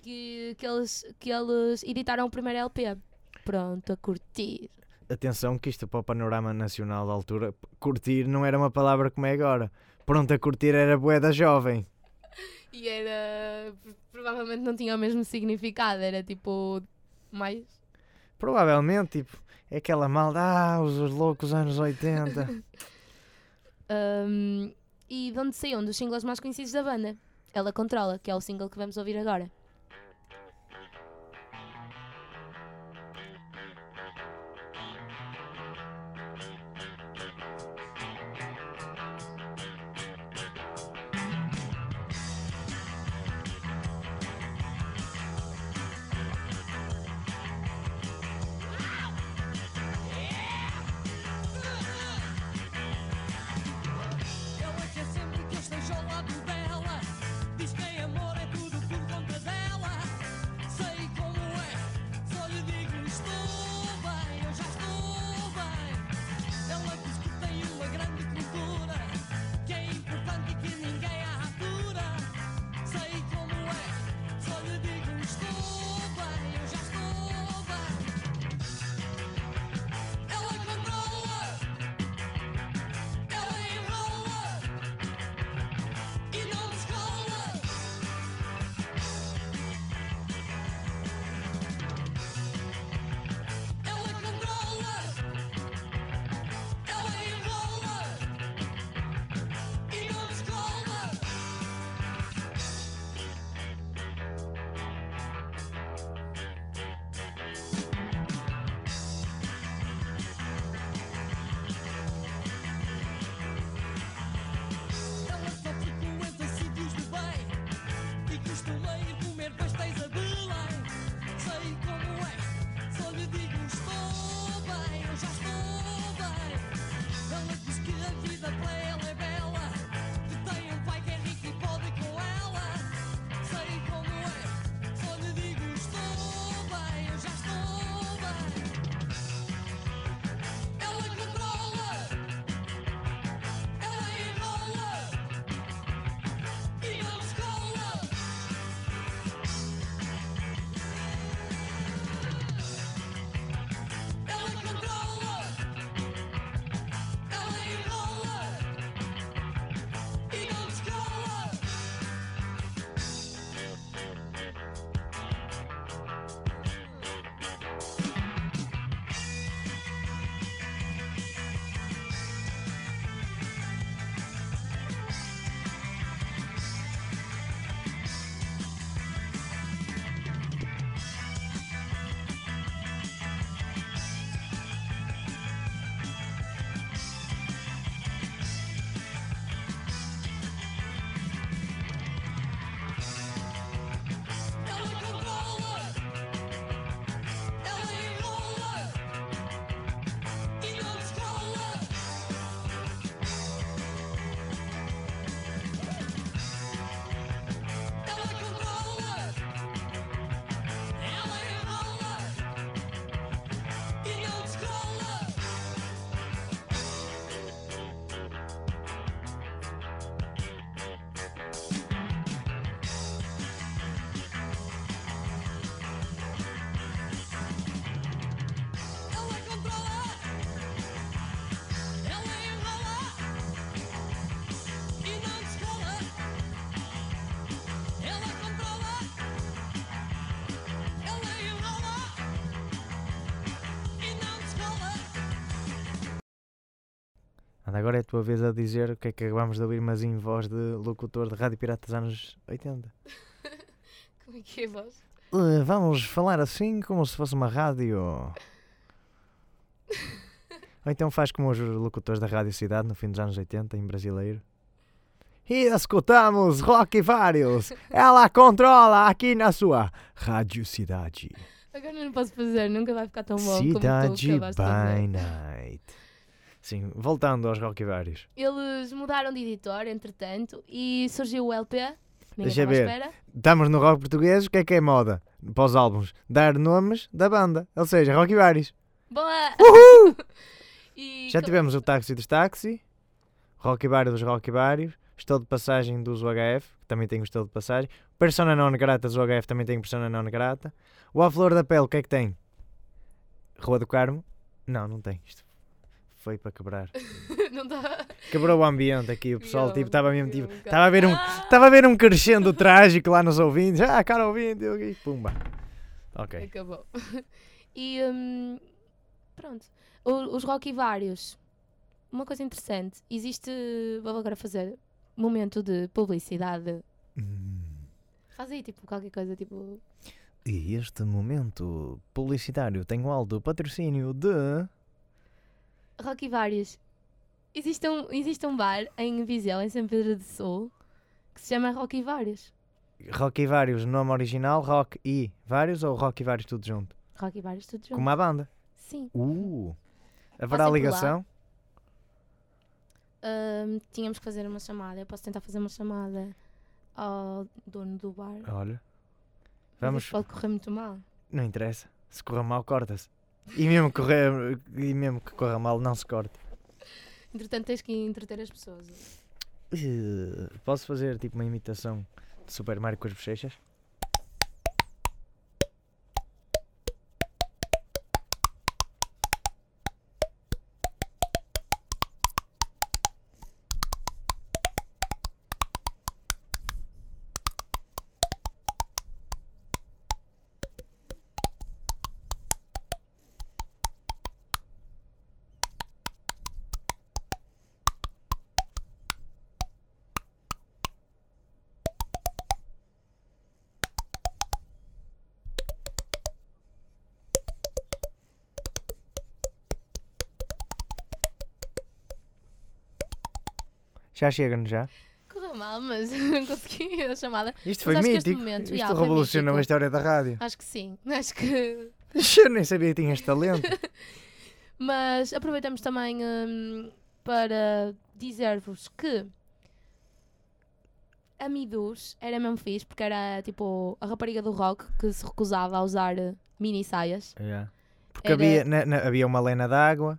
que, que, eles, que eles editaram o primeiro LP. Pronto, a curtir. Atenção que isto para o panorama nacional da altura, curtir não era uma palavra como é agora. Pronto, a curtir era boeda jovem. <laughs> E era. Provavelmente não tinha o mesmo significado, era tipo. Mais. Provavelmente, tipo, é aquela malda, ah, os, os loucos anos 80. hum, <laughs> e de onde saiu um dos singles mais conhecidos da banda? Ela Controla, que é o single que vamos ouvir agora. Agora é a tua vez a dizer o que é que acabamos de ouvir, mas em voz de locutor de Rádio Pirata dos anos 80. <laughs> Como é que é a voz? Uh, vamos falar assim como se fosse uma rádio. <laughs> Ou então faz como os locutores da Rádio Cidade no fim dos anos 80 em brasileiro. E escutamos Rock Vários. Ela controla aqui na sua Rádio Cidade. Agora não posso fazer, nunca vai ficar tão bom como tu Cidade acabaste de fazer. by Night. Sim, voltando aos Rock Vários. Eles mudaram de editor, entretanto, e surgiu o LP. Deixa ver. Estamos no rock português, o que é que é moda? Para os álbuns, dar nomes da banda. Ou seja, Rock Vários. Boa! <laughs> E Já tivemos o táxi dos táxi, Rock Vário dos Rock Vários, Estou de Passagem dos UHF, que também tem o Estou de Passagem, Persona Non Grata dos UHF também tem Persona Non Grata. O A Flor da Pele, o que é que tem? Rua do Carmo? Não, não tem. Isto foi para quebrar. <laughs> não dá. Quebrou o ambiente aqui, o pessoal tipo, estava mesmo tipo, estava a ver um, Ah! estava a ver um crescendo trágico lá nos ouvintes. Ah, cara ouvinte, e pumba. Ok. Acabou. <laughs> E hum, pronto. O- os Rocky vários. Uma coisa interessante. Existe. Vou agora fazer momento de publicidade. Hum. Faz aí tipo qualquer coisa tipo. E este momento publicitário tem o alto patrocínio de. Rocky vários. Existe um, existe um bar em Viseu, em São Pedro do Sul, que se chama Rocky Vários. Rock e Vários, nome original, Rock e Vários ou Rock e Vários tudo junto? Rocky Vários, tudo junto. Como a banda. Sim. Uh! Haverá ligação? Tínhamos que fazer uma chamada. Eu posso tentar fazer uma chamada ao dono do bar. Olha, Mas vamos. isto pode correr muito mal. Não interessa. Se correr mal, corta-se. E mesmo, que correr, e mesmo que corra mal, não se corta. Entretanto, tens que entreter as pessoas. Uh, Posso fazer tipo uma imitação de Super Mario com as bochechas? Já chega-nos já? Correu mal, mas não <laughs> consegui a chamada. Isto Mas foi acho este mítico. momento, Isto revolucionou a história da rádio. Acho que sim. <laughs> Acho que. Eu nem sabia que tinhas talento. <laughs> Mas aproveitamos também hum, para dizer-vos que a Midus era mesmo fixe, porque era tipo a rapariga do rock que se recusava a usar eh, mini saias. Yeah. Porque Era- havia, na- na- havia uma lena d'água,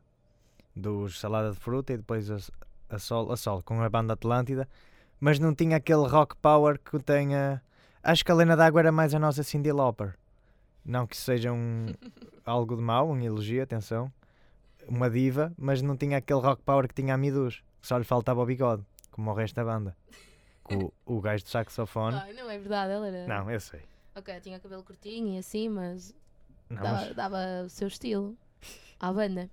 dos salada de fruta e depois a, a Sol, a Sol com a banda Atlântida, mas não tinha aquele rock power que tem a. Acho que a lena d'água era mais a nossa Cindy Lauper. Não que seja um, <laughs> algo de mau, um elogio, atenção. Uma diva, mas não tinha aquele rock power que tinha a Midus. Só lhe faltava o bigode, como o resto da banda. Com o, o gajo do saxofone. Ah, não é verdade, ela era. Não, eu sei. Ok, tinha cabelo curtinho e assim, mas Não, dava, mas- dava o seu estilo à banda.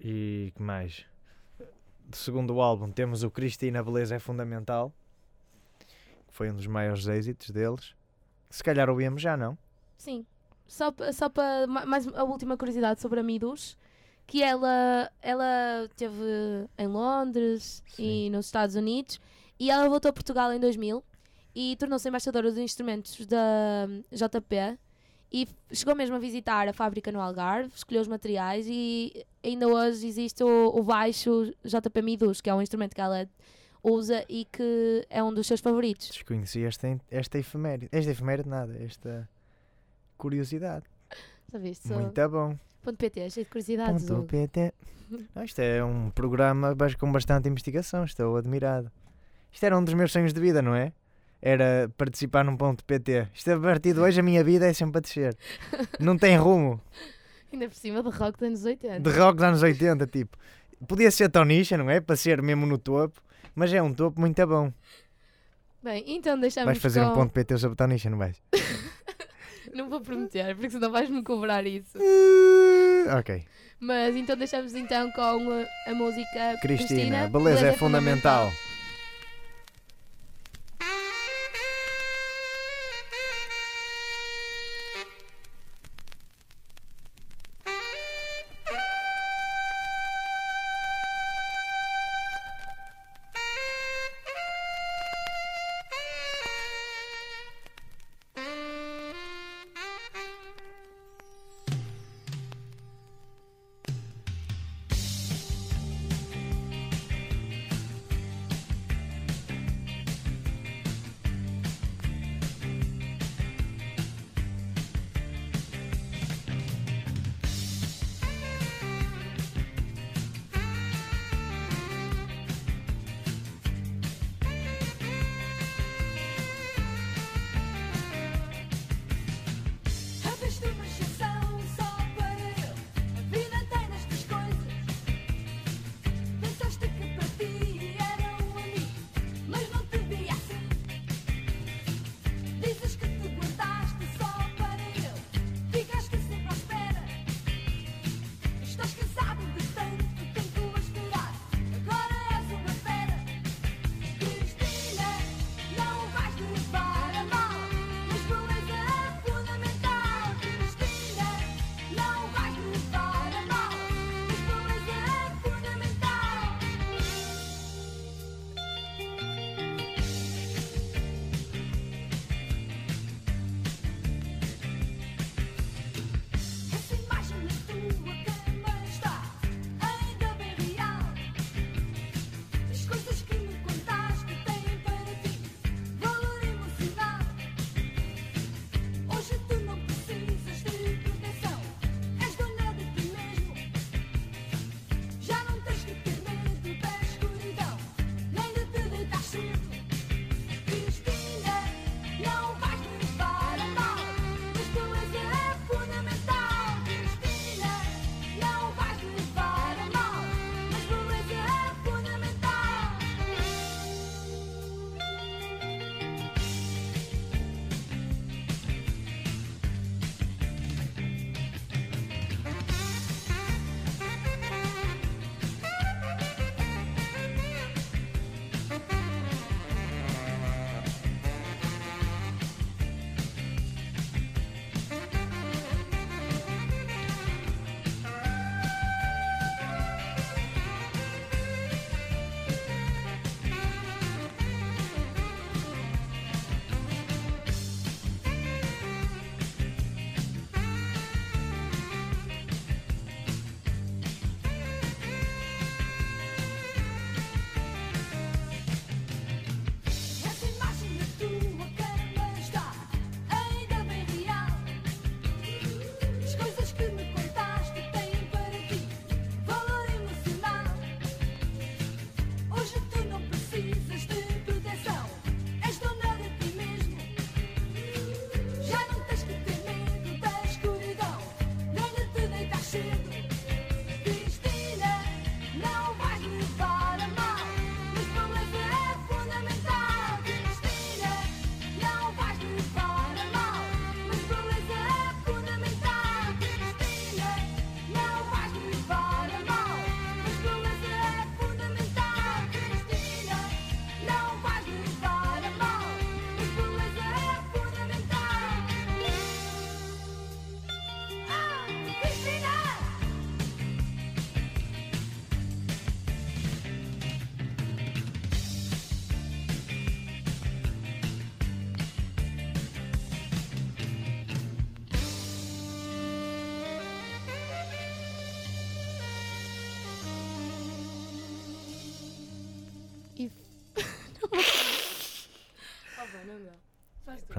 E que mais? Do segundo álbum temos o Cristina Beleza é Fundamental, que foi um dos maiores êxitos deles. Se calhar ouvimos já, não? Sim. Só, só para mais a última curiosidade sobre a Midus, que ela, ela teve em Londres e nos Estados Unidos e ela voltou a Portugal em 2000 e tornou-se embaixadora dos instrumentos da JP e chegou mesmo a visitar a fábrica no Algarve, escolheu os materiais e ainda hoje existe o, o baixo JP Midus, que é um instrumento que ela usa e que é um dos seus favoritos. Desconheci esta, esta efeméride. Esta efeméride nada, esta curiosidade. Sabiste? Muito bom. Ponto PT, cheio de curiosidades. Ponto. PT. Não, isto é um programa com bastante investigação, estou admirado. Isto era um dos meus sonhos de vida, não é? era participar num ponto PT. Isto a partir de hoje a minha vida é sempre a descer. Não tem rumo. <laughs> Ainda por cima de rock dos anos 80. De rock dos anos 80, tipo. Podia ser tão nicha, não é? Para ser mesmo no topo, mas é um topo muito bom. Bem, então deixamos Vais fazer com... um ponto PT sobre Tonicha, não vais? <laughs> não vou prometer, porque senão vais-me cobrar isso. Uh, ok. Mas então deixamos então com a, música Cristina. Cristina. Beleza, Beleza é, é fundamental. fundamental.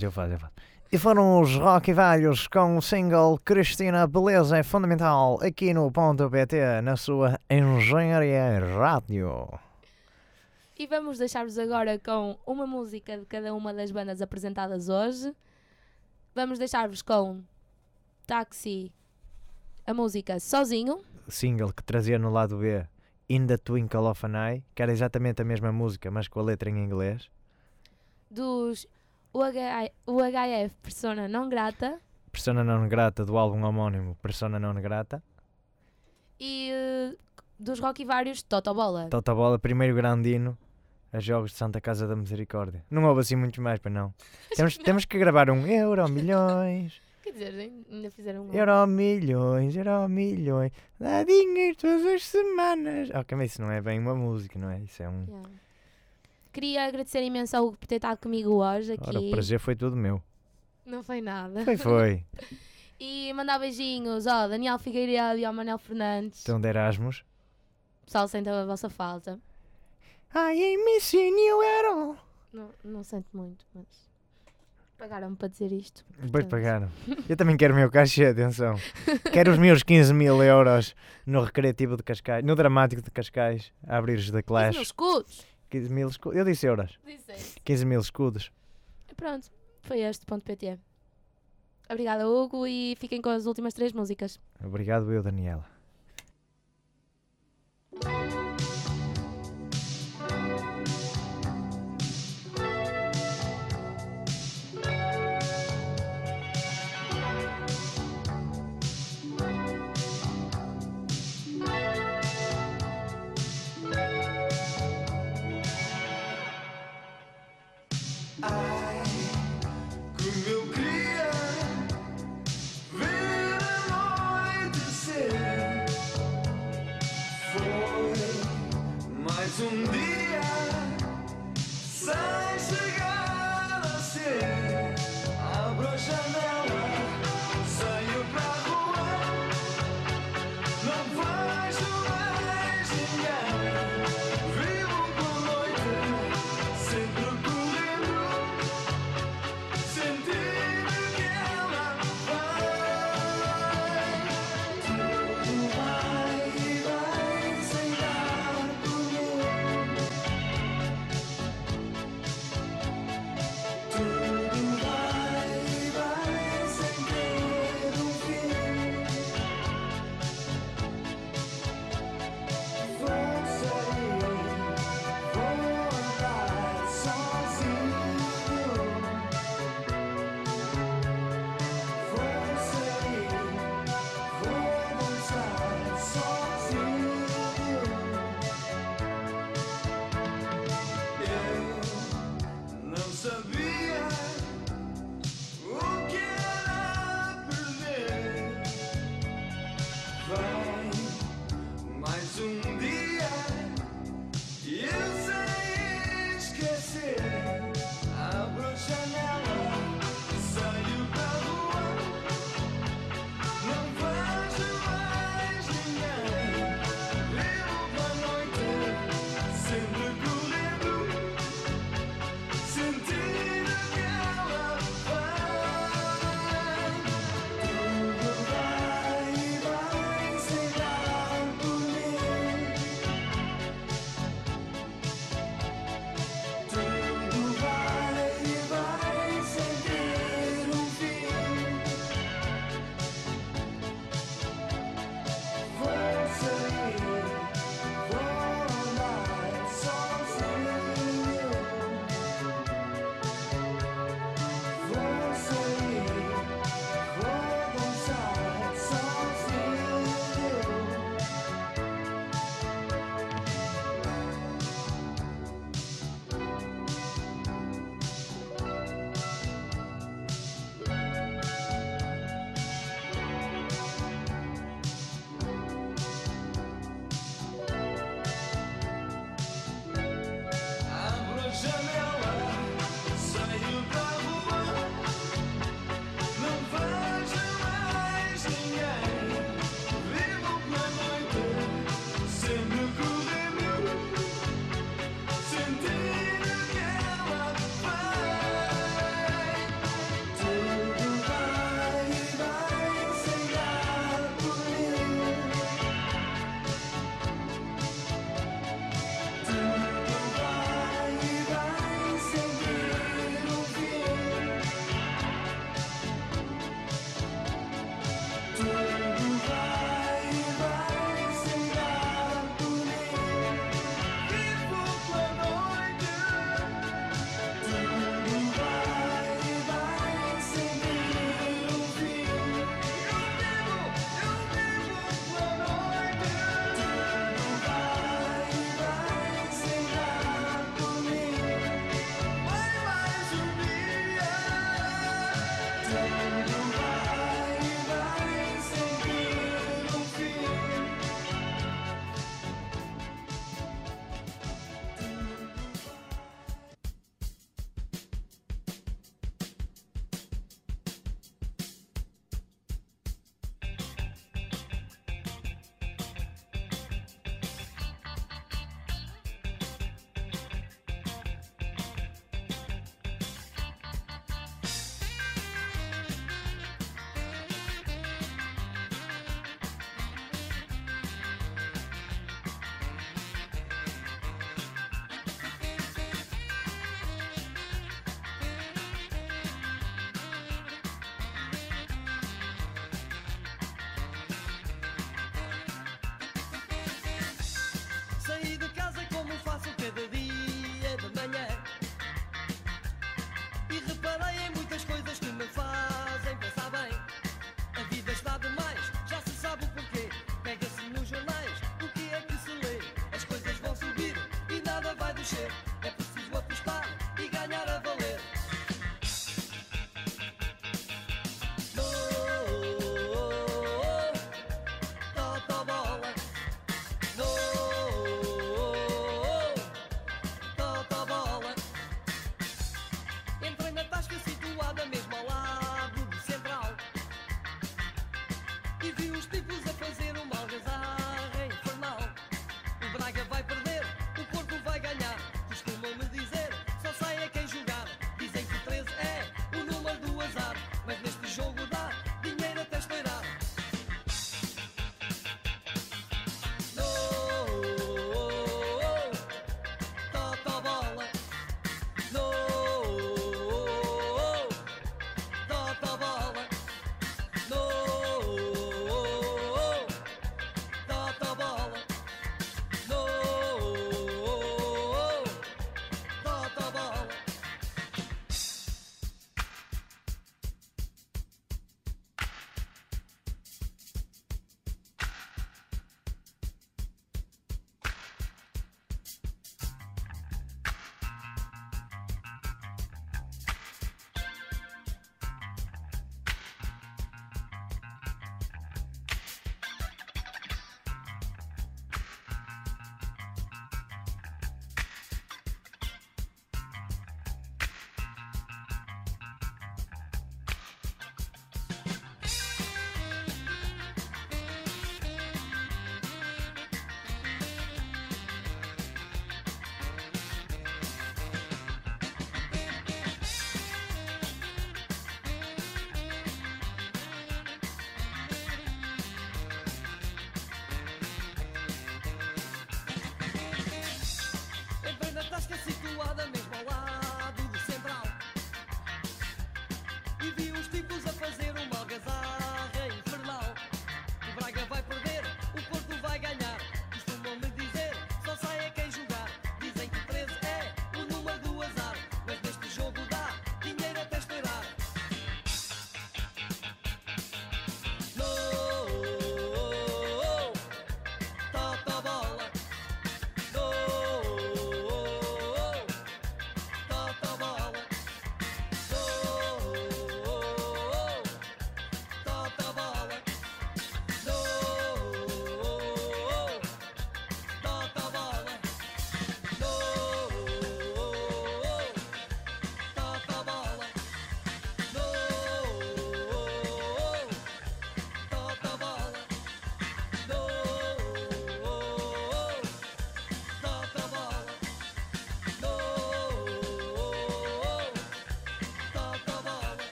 eu faço, eu faço. E foram os Rock velhos com o single Cristina Beleza é Fundamental aqui no Ponto PT na sua Engenharia Rádio. E vamos deixar-vos agora com uma música de cada uma das bandas apresentadas hoje. Vamos deixar-vos com Taxi, a música Sozinho. Single que trazia no lado B In the Twinkle of an Eye, que era exatamente a mesma música, mas com a letra em inglês. Dos o, H o HF Persona Não Grata. Persona Não Grata, do álbum homónimo Persona Não Grata. E eh, dos Rock Vários, Totobola. Totobola, primeiro grandino a jogos de Santa Casa da Misericórdia. Não houve assim muito mais, para não. <laughs> Temos, não. temos que gravar um Euro Milhões. <laughs> Quer dizer, ainda fizeram um. Euro Milhões, Euro Milhões, dá dinheiro todas as semanas. Ok, mas isso não é bem uma música, não é? Isso é um. Yeah. Queria agradecer imenso ao Hugo por ter estado comigo hoje aqui. Ora, o prazer foi tudo meu. Não foi nada. Foi, foi. <laughs> E mandar beijinhos ao Daniel Figueiredo e ao Manel Fernandes. Então de Erasmus. Pessoal, sente a vossa falta. I ain't missing you at all. Não, não sinto muito, mas pagaram-me para dizer isto. Depois pagaram. Eu também quero o meu cachê, <laughs> atenção. Quero os meus 15 mil euros no Recreativo de Cascais, no Dramático de Cascais, a abrir os da Os Clash. meus escudos. 15 mil escudos. Eu disse euros. Disseste. 15 mil escudos. Pronto, foi este ponto PT. Obrigada, Hugo, e fiquem com as últimas três músicas. Obrigado, eu, Daniela.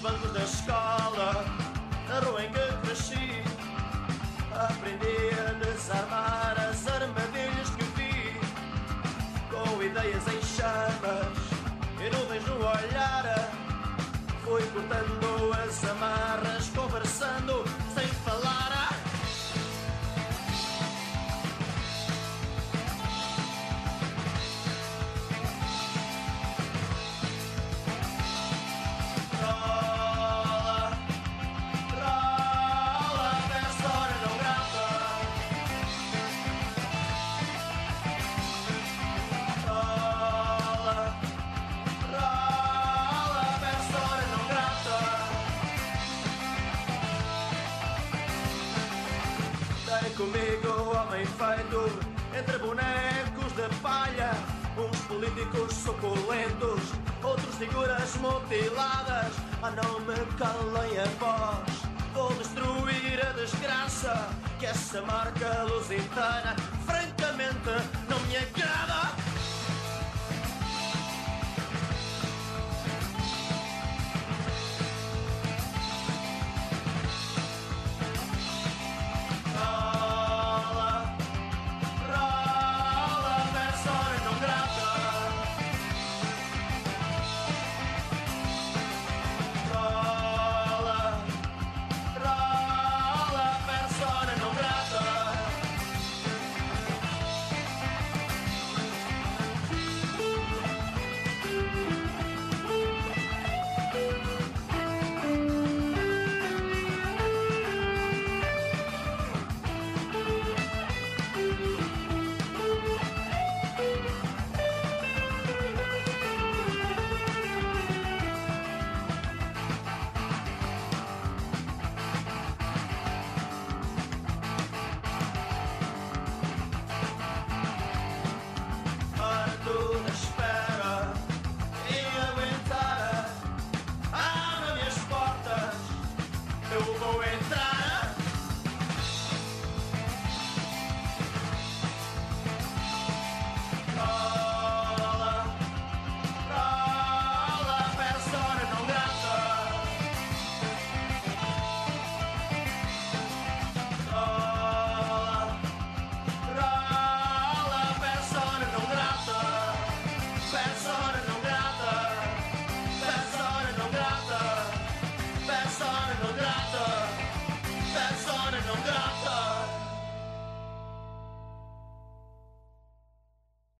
Bancos da escola, na rua em que cresci, aprendi a desarmar as armadilhas que vi, com ideias em chamas e nuvens no olhar. Fui cortando as amarras, conversando entre bonecos de palha, uns políticos suculentos, outros figuras mutiladas. Ah, não me calem a voz, vou destruir a desgraça que essa marca lusitana, francamente, não me agrada.